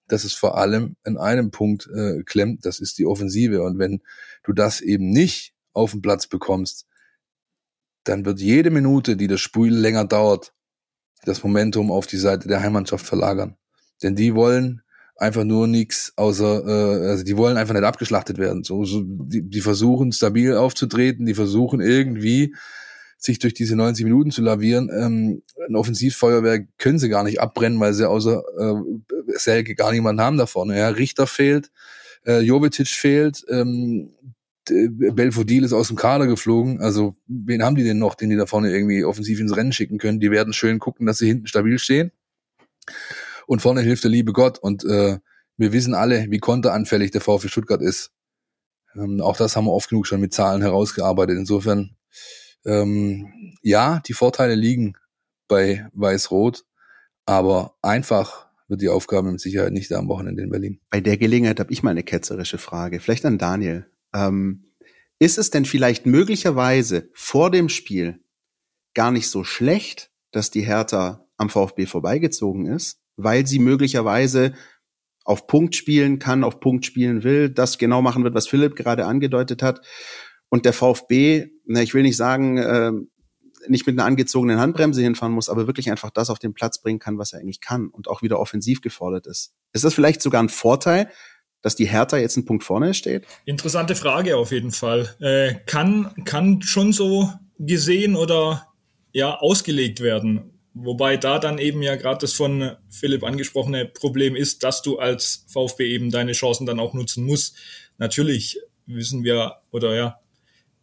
Speaker 3: dass es vor allem in einem Punkt äh, klemmt, das ist die Offensive. Und wenn du das eben nicht auf den Platz bekommst, dann wird jede Minute, die das Spiel länger dauert, das Momentum auf die Seite der Heimmannschaft verlagern. Denn die wollen einfach nur nichts außer, äh, also die wollen einfach nicht abgeschlachtet werden. So, so die, die versuchen stabil aufzutreten, die versuchen irgendwie sich durch diese 90 Minuten zu lavieren. Ähm, ein Offensivfeuerwerk können sie gar nicht abbrennen, weil sie außer äh, Selke gar niemanden haben da vorne. Ja, Richter fehlt, äh, Jovetic fehlt, ähm, äh, Belfodil ist aus dem Kader geflogen. Also, wen haben die denn noch, den die da vorne irgendwie offensiv ins Rennen schicken können? Die werden schön gucken, dass sie hinten stabil stehen. Und vorne hilft der liebe Gott. Und äh, wir wissen alle, wie konteranfällig der VfB Stuttgart ist. Ähm, auch das haben wir oft genug schon mit Zahlen herausgearbeitet. Insofern, ähm, ja, die Vorteile liegen bei Weiß-Rot, aber einfach wird die Aufgabe mit Sicherheit nicht am Wochenende in Berlin.
Speaker 2: Bei der Gelegenheit habe ich mal eine ketzerische Frage, vielleicht an Daniel. Ähm, ist es denn vielleicht möglicherweise vor dem Spiel gar nicht so schlecht, dass die Hertha am VfB vorbeigezogen ist, weil sie möglicherweise auf Punkt spielen kann, auf Punkt spielen will, das genau machen wird, was Philipp gerade angedeutet hat. Und der VfB, na, ich will nicht sagen, äh, nicht mit einer angezogenen Handbremse hinfahren muss, aber wirklich einfach das auf den Platz bringen kann, was er eigentlich kann und auch wieder offensiv gefordert ist. Ist das vielleicht sogar ein Vorteil, dass die Hertha jetzt einen Punkt vorne steht?
Speaker 4: Interessante Frage auf jeden Fall. Äh, kann, kann schon so gesehen oder ja ausgelegt werden. Wobei da dann eben ja gerade das von Philipp angesprochene Problem ist, dass du als VfB eben deine Chancen dann auch nutzen musst. Natürlich wissen wir oder ja,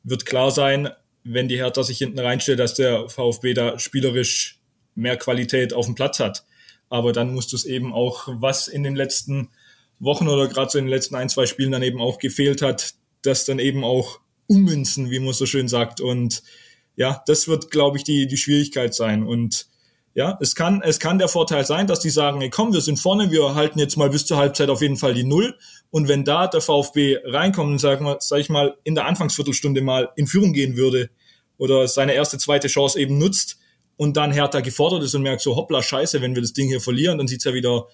Speaker 4: wird klar sein, wenn die Hertha sich hinten reinstellt, dass der VfB da spielerisch mehr Qualität auf dem Platz hat. Aber dann musst du es eben auch, was in den letzten Wochen oder gerade so in den letzten ein, zwei Spielen dann eben auch gefehlt hat, das dann eben auch ummünzen, wie man so schön sagt. Und ja, das wird, glaube ich, die, die Schwierigkeit sein. Und ja, es kann, es kann der Vorteil sein, dass die sagen, hey, komm, wir sind vorne, wir halten jetzt mal bis zur Halbzeit auf jeden Fall die Null. Und wenn da der VfB reinkommt und sag, mal, sag ich mal, in der Anfangsviertelstunde mal in Führung gehen würde oder seine erste, zweite Chance eben nutzt und dann Hertha gefordert ist und merkt so, hoppla, scheiße, wenn wir das Ding hier verlieren, dann sieht's ja wieder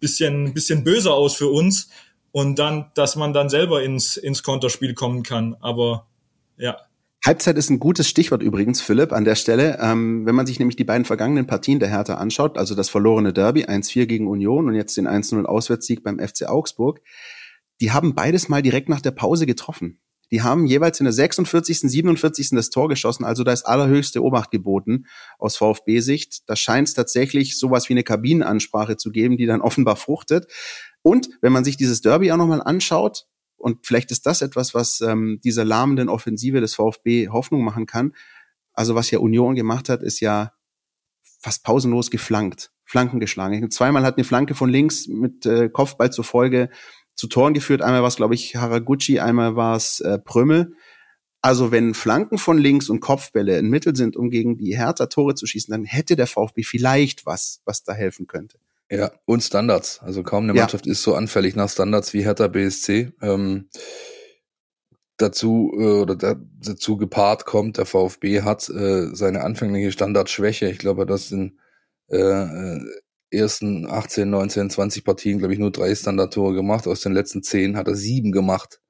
Speaker 4: bisschen, bisschen böser aus für uns und dann, dass man dann selber ins, ins Konterspiel kommen kann. Aber ja.
Speaker 2: Halbzeit ist ein gutes Stichwort übrigens, Philipp, an der Stelle. Ähm, wenn man sich nämlich die beiden vergangenen Partien der Hertha anschaut, also das verlorene Derby 1-4 gegen Union und jetzt den 1-0 Auswärtssieg beim FC Augsburg, die haben beides mal direkt nach der Pause getroffen. Die haben jeweils in der 46., 47. das Tor geschossen, also da ist allerhöchste Obacht geboten aus VfB-Sicht. Da scheint es tatsächlich sowas wie eine Kabinenansprache zu geben, die dann offenbar fruchtet. Und wenn man sich dieses Derby auch nochmal anschaut, und vielleicht ist das etwas, was ähm, dieser lahmenden Offensive des VfB Hoffnung machen kann. Also was ja Union gemacht hat, ist ja fast pausenlos geflankt, Flanken geschlagen. Zweimal hat eine Flanke von links mit äh, Kopfball zur Folge zu Toren geführt. Einmal war es, glaube ich, Haraguchi, einmal war es äh, Prömmel. Also wenn Flanken von links und Kopfbälle ein Mittel sind, um gegen die Hertha Tore zu schießen, dann hätte der VfB vielleicht was, was da helfen könnte.
Speaker 3: Ja, und Standards. Also kaum eine Mannschaft ja. ist so anfällig nach Standards wie Hertha BSC. Ähm, dazu äh, oder dazu gepaart kommt, der VfB hat äh, seine anfängliche Standardschwäche. Ich glaube, das sind äh, äh ersten 18, 19, 20 Partien, glaube ich, nur drei Standardtore gemacht. Aus den letzten zehn hat er sieben gemacht.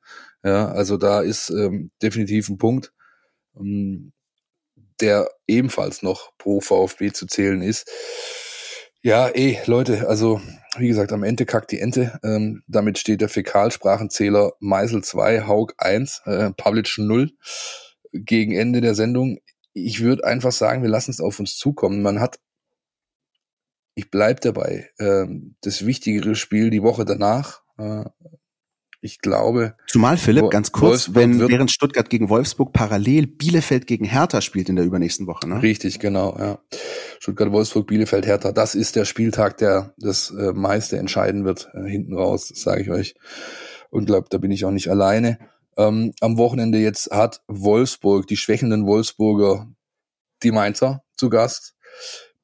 Speaker 3: Ja, also da ist ähm, definitiv ein Punkt, ähm, der ebenfalls noch pro VfB zu zählen ist. Ja, eh, Leute, also wie gesagt, am Ende kackt die Ente. Ähm, damit steht der Fäkalsprachenzähler Meisel 2, Haug 1, äh, Pavlic 0 gegen Ende der Sendung. Ich würde einfach sagen, wir lassen es auf uns zukommen. Man hat ich bleib dabei. Ähm, das wichtigere Spiel die Woche danach. Äh, ich glaube.
Speaker 2: Zumal Philipp, ganz kurz, wenn während Stuttgart gegen Wolfsburg parallel Bielefeld gegen Hertha spielt in der übernächsten Woche, ne?
Speaker 3: Richtig, genau, ja. Stuttgart, Wolfsburg, Bielefeld, Hertha. Das ist der Spieltag, der das äh, meiste entscheiden wird, äh, hinten raus, sage ich euch. Und glaube, da bin ich auch nicht alleine. Ähm, am Wochenende jetzt hat Wolfsburg, die schwächenden Wolfsburger, die Mainzer zu Gast.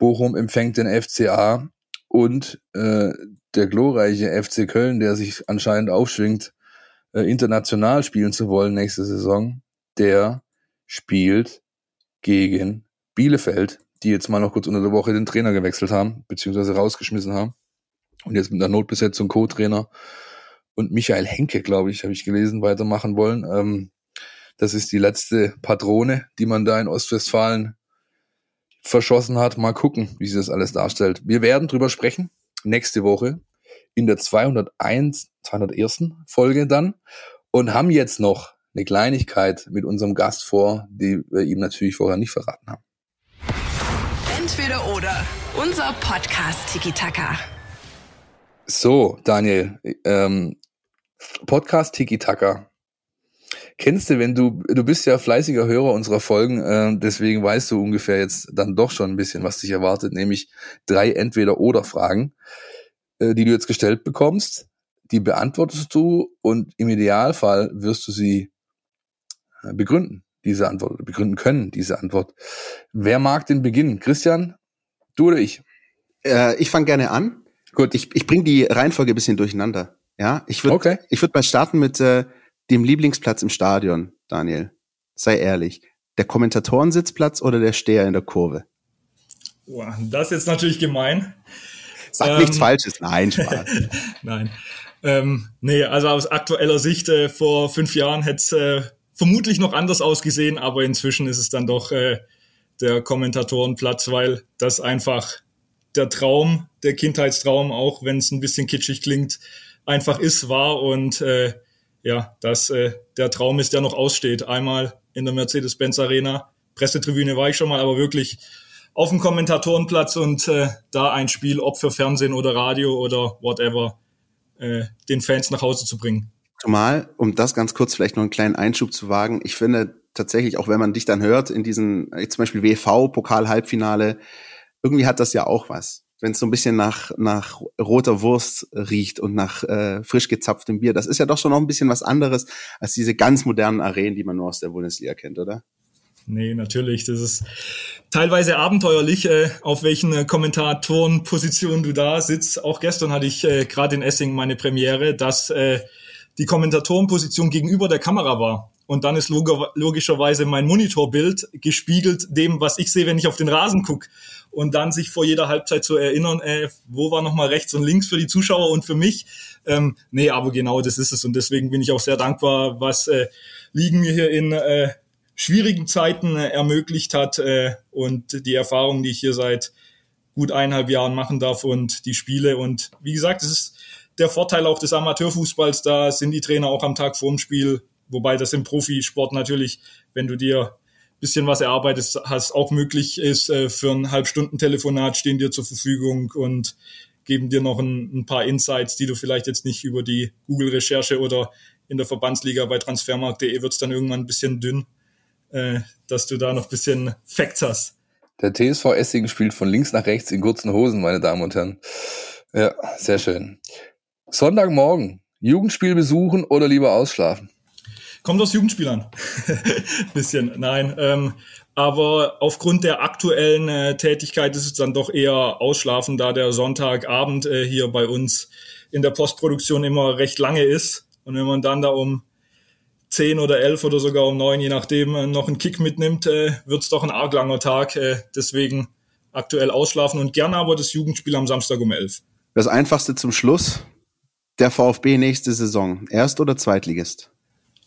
Speaker 3: Bochum empfängt den FCA und äh, der glorreiche FC Köln, der sich anscheinend aufschwingt, äh, international spielen zu wollen nächste Saison, der spielt gegen Bielefeld, die jetzt mal noch kurz unter der Woche den Trainer gewechselt haben, beziehungsweise rausgeschmissen haben. Und jetzt mit einer Notbesetzung Co-Trainer und Michael Henke, glaube ich, habe ich gelesen, weitermachen wollen. Ähm, das ist die letzte Patrone, die man da in Ostwestfalen verschossen hat. Mal gucken, wie sich das alles darstellt. Wir werden drüber sprechen nächste Woche in der 201, 201. Folge dann und haben jetzt noch eine Kleinigkeit mit unserem Gast vor, die wir ihm natürlich vorher nicht verraten haben.
Speaker 1: Entweder oder. Unser Podcast Tiki Taka.
Speaker 3: So, Daniel, ähm, Podcast Tiki Taka kennst du, wenn du, du bist ja fleißiger Hörer unserer Folgen, äh, deswegen weißt du ungefähr jetzt dann doch schon ein bisschen, was dich erwartet, nämlich drei Entweder-Oder-Fragen, äh, die du jetzt gestellt bekommst. Die beantwortest du und im Idealfall wirst du sie äh, begründen, diese Antwort, oder begründen können, diese Antwort. Wer mag den beginnen? Christian, du oder ich?
Speaker 2: Äh, ich fange gerne an. Gut. Ich, ich bringe die Reihenfolge ein bisschen durcheinander. Ja, ich würde okay. ich würde mal starten mit äh, dem Lieblingsplatz im Stadion, Daniel? Sei ehrlich. Der Kommentatorensitzplatz oder der Steher in der Kurve?
Speaker 4: Boah, das ist jetzt natürlich gemein.
Speaker 2: Sag ähm, nichts Falsches. Nein, Spaß.
Speaker 4: Nein. Ähm, nee, also aus aktueller Sicht, äh, vor fünf Jahren hätte es äh, vermutlich noch anders ausgesehen, aber inzwischen ist es dann doch äh, der Kommentatorenplatz, weil das einfach der Traum, der Kindheitstraum, auch wenn es ein bisschen kitschig klingt, einfach ist, war und äh, ja, dass äh, der Traum ist, der noch aussteht. Einmal in der Mercedes-Benz Arena, Pressetribüne war ich schon mal, aber wirklich auf dem Kommentatorenplatz und äh, da ein Spiel, ob für Fernsehen oder Radio oder whatever, äh, den Fans nach Hause zu bringen.
Speaker 2: Zumal, um das ganz kurz vielleicht noch einen kleinen Einschub zu wagen, ich finde tatsächlich, auch wenn man dich dann hört in diesen, zum Beispiel WV, Pokal-Halbfinale, irgendwie hat das ja auch was wenn es so ein bisschen nach, nach roter Wurst riecht und nach äh, frisch gezapftem Bier. Das ist ja doch schon noch ein bisschen was anderes als diese ganz modernen Arenen, die man nur aus der Bundesliga kennt, oder?
Speaker 4: Nee, natürlich. Das ist teilweise abenteuerlich, äh, auf welchen äh, Kommentatorenpositionen du da sitzt. Auch gestern hatte ich äh, gerade in Essing meine Premiere, dass äh, die Kommentatorenposition gegenüber der Kamera war und dann ist log logischerweise mein Monitorbild gespiegelt dem, was ich sehe, wenn ich auf den Rasen gucke. Und dann sich vor jeder Halbzeit zu erinnern, äh, wo war nochmal rechts und links für die Zuschauer und für mich. Ähm, nee, aber genau das ist es. Und deswegen bin ich auch sehr dankbar, was äh, Liegen mir hier in äh, schwierigen Zeiten äh, ermöglicht hat äh, und die Erfahrungen, die ich hier seit gut eineinhalb Jahren machen darf und die Spiele. Und wie gesagt, es ist der Vorteil auch des Amateurfußballs. Da sind die Trainer auch am Tag vorm Spiel Wobei das im Profisport natürlich, wenn du dir bisschen was erarbeitest hast, auch möglich ist. Äh, für ein Halbstunden-Telefonat stehen dir zur Verfügung und geben dir noch ein, ein paar Insights, die du vielleicht jetzt nicht über die Google-Recherche oder in der Verbandsliga bei transfermarkt.de wird es dann irgendwann ein bisschen dünn, äh, dass du da noch ein bisschen Facts hast.
Speaker 3: Der TSV Essingen spielt von links nach rechts in kurzen Hosen, meine Damen und Herren. Ja, sehr schön. Sonntagmorgen, Jugendspiel besuchen oder lieber ausschlafen?
Speaker 4: Kommt aus Jugendspielern. Bisschen, nein. Ähm, aber aufgrund der aktuellen äh, Tätigkeit ist es dann doch eher ausschlafen, da der Sonntagabend äh, hier bei uns in der Postproduktion immer recht lange ist. Und wenn man dann da um zehn oder elf oder sogar um neun, je nachdem, äh, noch einen Kick mitnimmt, äh, wird's doch ein arg langer Tag. Äh, deswegen aktuell ausschlafen und gerne aber das Jugendspiel am Samstag um elf.
Speaker 2: Das Einfachste zum Schluss. Der VfB nächste Saison. Erst- oder Zweitligist?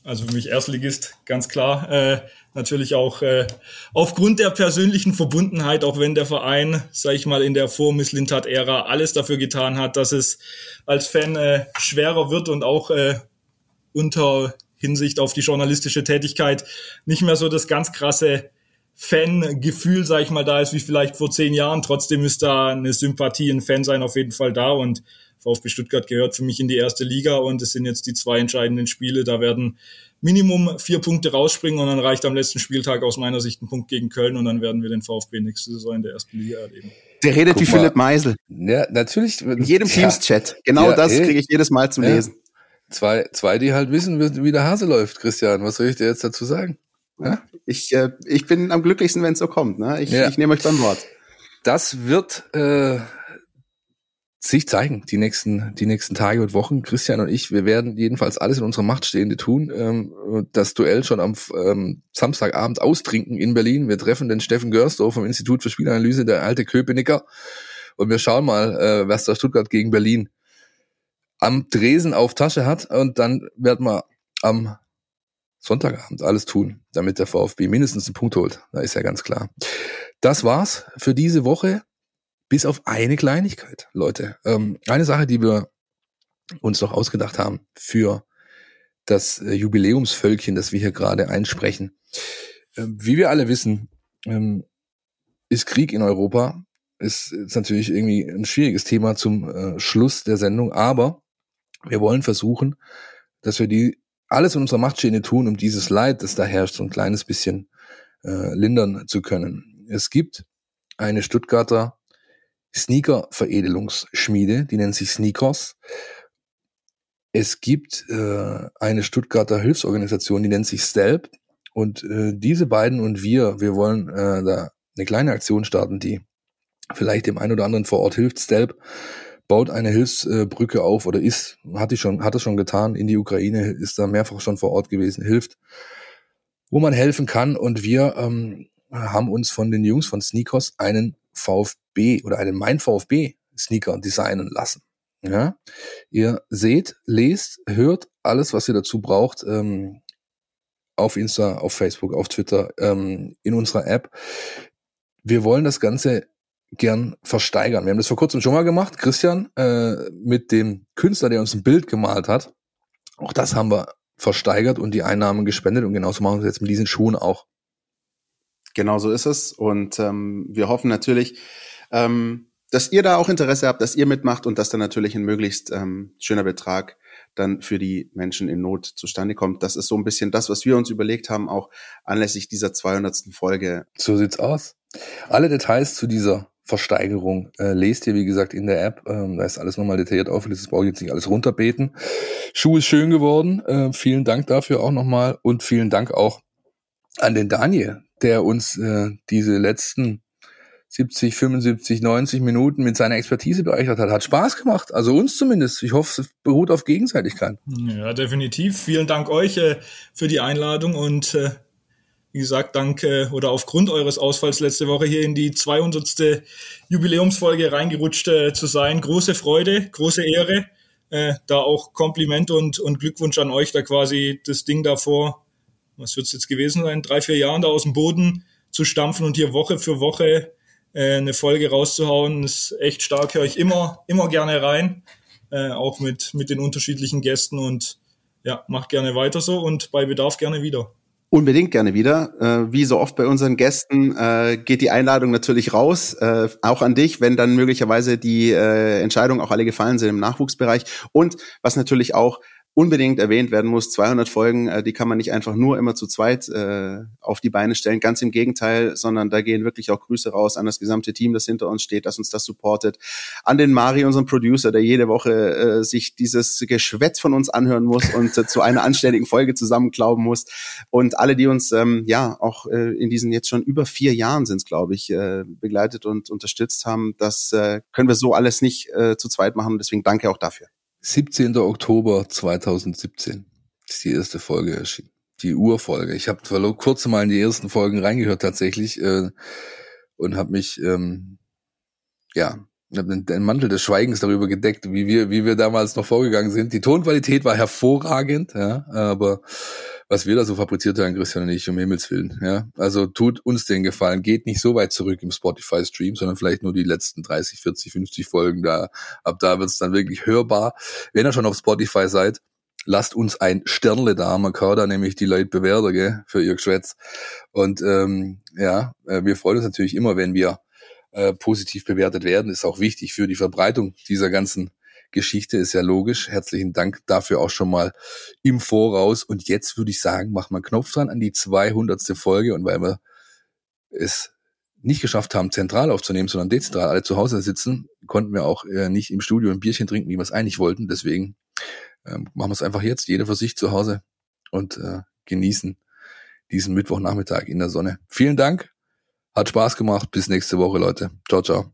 Speaker 4: Also für mich Erstligist, ganz klar. Äh, natürlich auch äh, aufgrund der persönlichen Verbundenheit, auch wenn der Verein, sag ich mal, in der Vor-Misslintat-Ära alles dafür getan hat, dass es als Fan äh, schwerer wird und auch äh, unter Hinsicht auf die journalistische Tätigkeit nicht mehr so das ganz krasse Fan-Gefühl, sag ich mal, da ist wie vielleicht vor zehn Jahren. Trotzdem ist da eine Sympathie, ein Fan sein auf jeden Fall da und VfB Stuttgart gehört für mich in die erste Liga und es sind jetzt die zwei entscheidenden Spiele. Da werden Minimum vier Punkte rausspringen und dann reicht am letzten Spieltag aus meiner Sicht ein Punkt gegen Köln und dann werden wir den VfB nächste Saison in der ersten Liga erleben.
Speaker 2: Der redet Guck wie mal. Philipp Meisel.
Speaker 3: Ja, natürlich.
Speaker 2: In jedem Teams-Chat. Genau ja, das kriege ich jedes Mal zu ja. lesen.
Speaker 3: Zwei, zwei, die halt wissen, wie der Hase läuft, Christian. Was soll ich dir jetzt dazu sagen?
Speaker 2: Ja? Ich, äh, ich bin am glücklichsten, wenn es so kommt. Ne? Ich, ich nehme euch beim Wort.
Speaker 3: Das wird äh, sich zeigen, die nächsten, die nächsten Tage und Wochen. Christian und ich, wir werden jedenfalls alles in unserer Macht Stehende tun. Ähm, das Duell schon am ähm, Samstagabend austrinken in Berlin. Wir treffen den Steffen Görsdorf vom Institut für Spielanalyse, der alte Köpenicker. Und wir schauen mal, äh, was da Stuttgart gegen Berlin am Dresen auf Tasche hat. Und dann werden wir am Sonntagabend alles tun, damit der VfB mindestens einen Punkt holt. Da ist ja ganz klar. Das war's für diese Woche. Bis auf eine Kleinigkeit, Leute. Ähm, eine Sache, die wir uns noch ausgedacht haben für das äh, Jubiläumsvölkchen, das wir hier gerade einsprechen. Ähm, wie wir alle wissen, ähm, ist Krieg in Europa. Ist, ist natürlich irgendwie ein schwieriges Thema zum äh, Schluss der Sendung, aber wir wollen versuchen, dass wir die alles in unserer Macht Stehende tun, um dieses Leid, das da herrscht, so ein kleines bisschen äh, lindern zu können. Es gibt eine Stuttgarter Sneaker-Veredelungsschmiede, die nennt sich Sneakers. Es gibt äh, eine Stuttgarter Hilfsorganisation, die nennt sich Stelp. Und äh, diese beiden und wir, wir wollen äh, da eine kleine Aktion starten, die vielleicht dem einen oder anderen vor Ort hilft. Stelp baut eine Hilfsbrücke auf oder ist, hat die schon, hat es schon getan in die Ukraine, ist da mehrfach schon vor Ort gewesen, hilft, wo man helfen kann. Und wir ähm, haben uns von den Jungs von Sneakers einen VfB oder einen Mein VfB Sneaker designen lassen. Ja, ihr seht, lest, hört alles, was ihr dazu braucht, ähm, auf Insta, auf Facebook, auf Twitter, ähm, in unserer App. Wir wollen das Ganze gern versteigern. Wir haben das vor kurzem schon mal gemacht, Christian, äh, mit dem Künstler, der uns ein Bild gemalt hat. Auch das haben wir versteigert und die Einnahmen gespendet und genauso machen wir es jetzt mit diesen Schuhen auch.
Speaker 2: Genau so ist es. Und ähm, wir hoffen natürlich, ähm, dass ihr da auch Interesse habt, dass ihr mitmacht und dass dann natürlich ein möglichst ähm, schöner Betrag dann für die Menschen in Not zustande kommt. Das ist so ein bisschen das, was wir uns überlegt haben, auch anlässlich dieser 200. Folge.
Speaker 3: So sieht's aus. Alle Details zu dieser Versteigerung äh, lest ihr, wie gesagt, in der App. Ähm, da ist alles nochmal detailliert aufgelistet. Das brauche ich jetzt nicht alles runterbeten. Schuh ist schön geworden. Äh, vielen Dank dafür auch nochmal und vielen Dank auch an den Daniel, der uns äh, diese letzten 70, 75, 90 Minuten mit seiner Expertise bereichert hat. Hat Spaß gemacht. Also uns zumindest. Ich hoffe, es beruht auf Gegenseitigkeit.
Speaker 4: Ja, definitiv. Vielen Dank euch äh, für die Einladung und äh, wie gesagt, dank äh, oder aufgrund eures Ausfalls letzte Woche hier in die 200. Jubiläumsfolge reingerutscht äh, zu sein. Große Freude, große Ehre. Äh, da auch Kompliment und, und Glückwunsch an euch, da quasi das Ding davor was wird es jetzt gewesen sein, drei, vier Jahren da aus dem Boden zu stampfen und hier Woche für Woche äh, eine Folge rauszuhauen, ist echt stark. Höre ich immer, immer gerne rein, äh, auch mit, mit den unterschiedlichen Gästen und ja, macht gerne weiter so und bei Bedarf gerne wieder.
Speaker 2: Unbedingt gerne wieder. Äh, wie so oft bei unseren Gästen äh, geht die Einladung natürlich raus, äh, auch an dich, wenn dann möglicherweise die äh, Entscheidungen auch alle gefallen sind im Nachwuchsbereich. Und was natürlich auch unbedingt erwähnt werden muss. 200 Folgen, äh, die kann man nicht einfach nur immer zu zweit äh, auf die Beine stellen. Ganz im Gegenteil, sondern da gehen wirklich auch Grüße raus an das gesamte Team, das hinter uns steht, das uns das supportet. An den Mari, unseren Producer, der jede Woche äh, sich dieses Geschwätz von uns anhören muss und äh, zu einer anständigen Folge zusammenklauben muss. Und alle, die uns ähm, ja auch äh, in diesen jetzt schon über vier Jahren sind glaube ich, äh, begleitet und unterstützt haben, das äh, können wir so alles nicht äh, zu zweit machen. Deswegen danke auch dafür.
Speaker 3: 17. Oktober 2017 ist die erste Folge erschienen. die Urfolge. Ich habe kurz mal in die ersten Folgen reingehört tatsächlich äh, und habe mich ähm, ja den, den Mantel des Schweigens darüber gedeckt, wie wir wie wir damals noch vorgegangen sind. Die Tonqualität war hervorragend, ja, aber was wir da so fabriziert haben, Christian und ich, um Himmels Willen. Ja? Also tut uns den Gefallen, geht nicht so weit zurück im Spotify-Stream, sondern vielleicht nur die letzten 30, 40, 50 Folgen da. Ab da wird's dann wirklich hörbar. Wenn ihr schon auf Spotify seid, lasst uns ein Sternle da. Man kann da nämlich die Leute bewerten, gell, für ihr Geschwätz. Und ähm, ja, äh, wir freuen uns natürlich immer, wenn wir äh, positiv bewertet werden. Ist auch wichtig für die Verbreitung dieser ganzen Geschichte, ist ja logisch. Herzlichen Dank dafür auch schon mal im Voraus. Und jetzt würde ich sagen, wir einen Knopf dran an die 200. Folge. Und weil wir es nicht geschafft haben, zentral aufzunehmen, sondern dezentral alle zu Hause sitzen, konnten wir auch äh, nicht im Studio ein Bierchen trinken, wie wir es eigentlich wollten. Deswegen ähm, machen wir es einfach jetzt, jeder für sich zu Hause und äh, genießen diesen Mittwochnachmittag in der Sonne. Vielen Dank, hat Spaß gemacht. Bis nächste Woche, Leute. Ciao, ciao.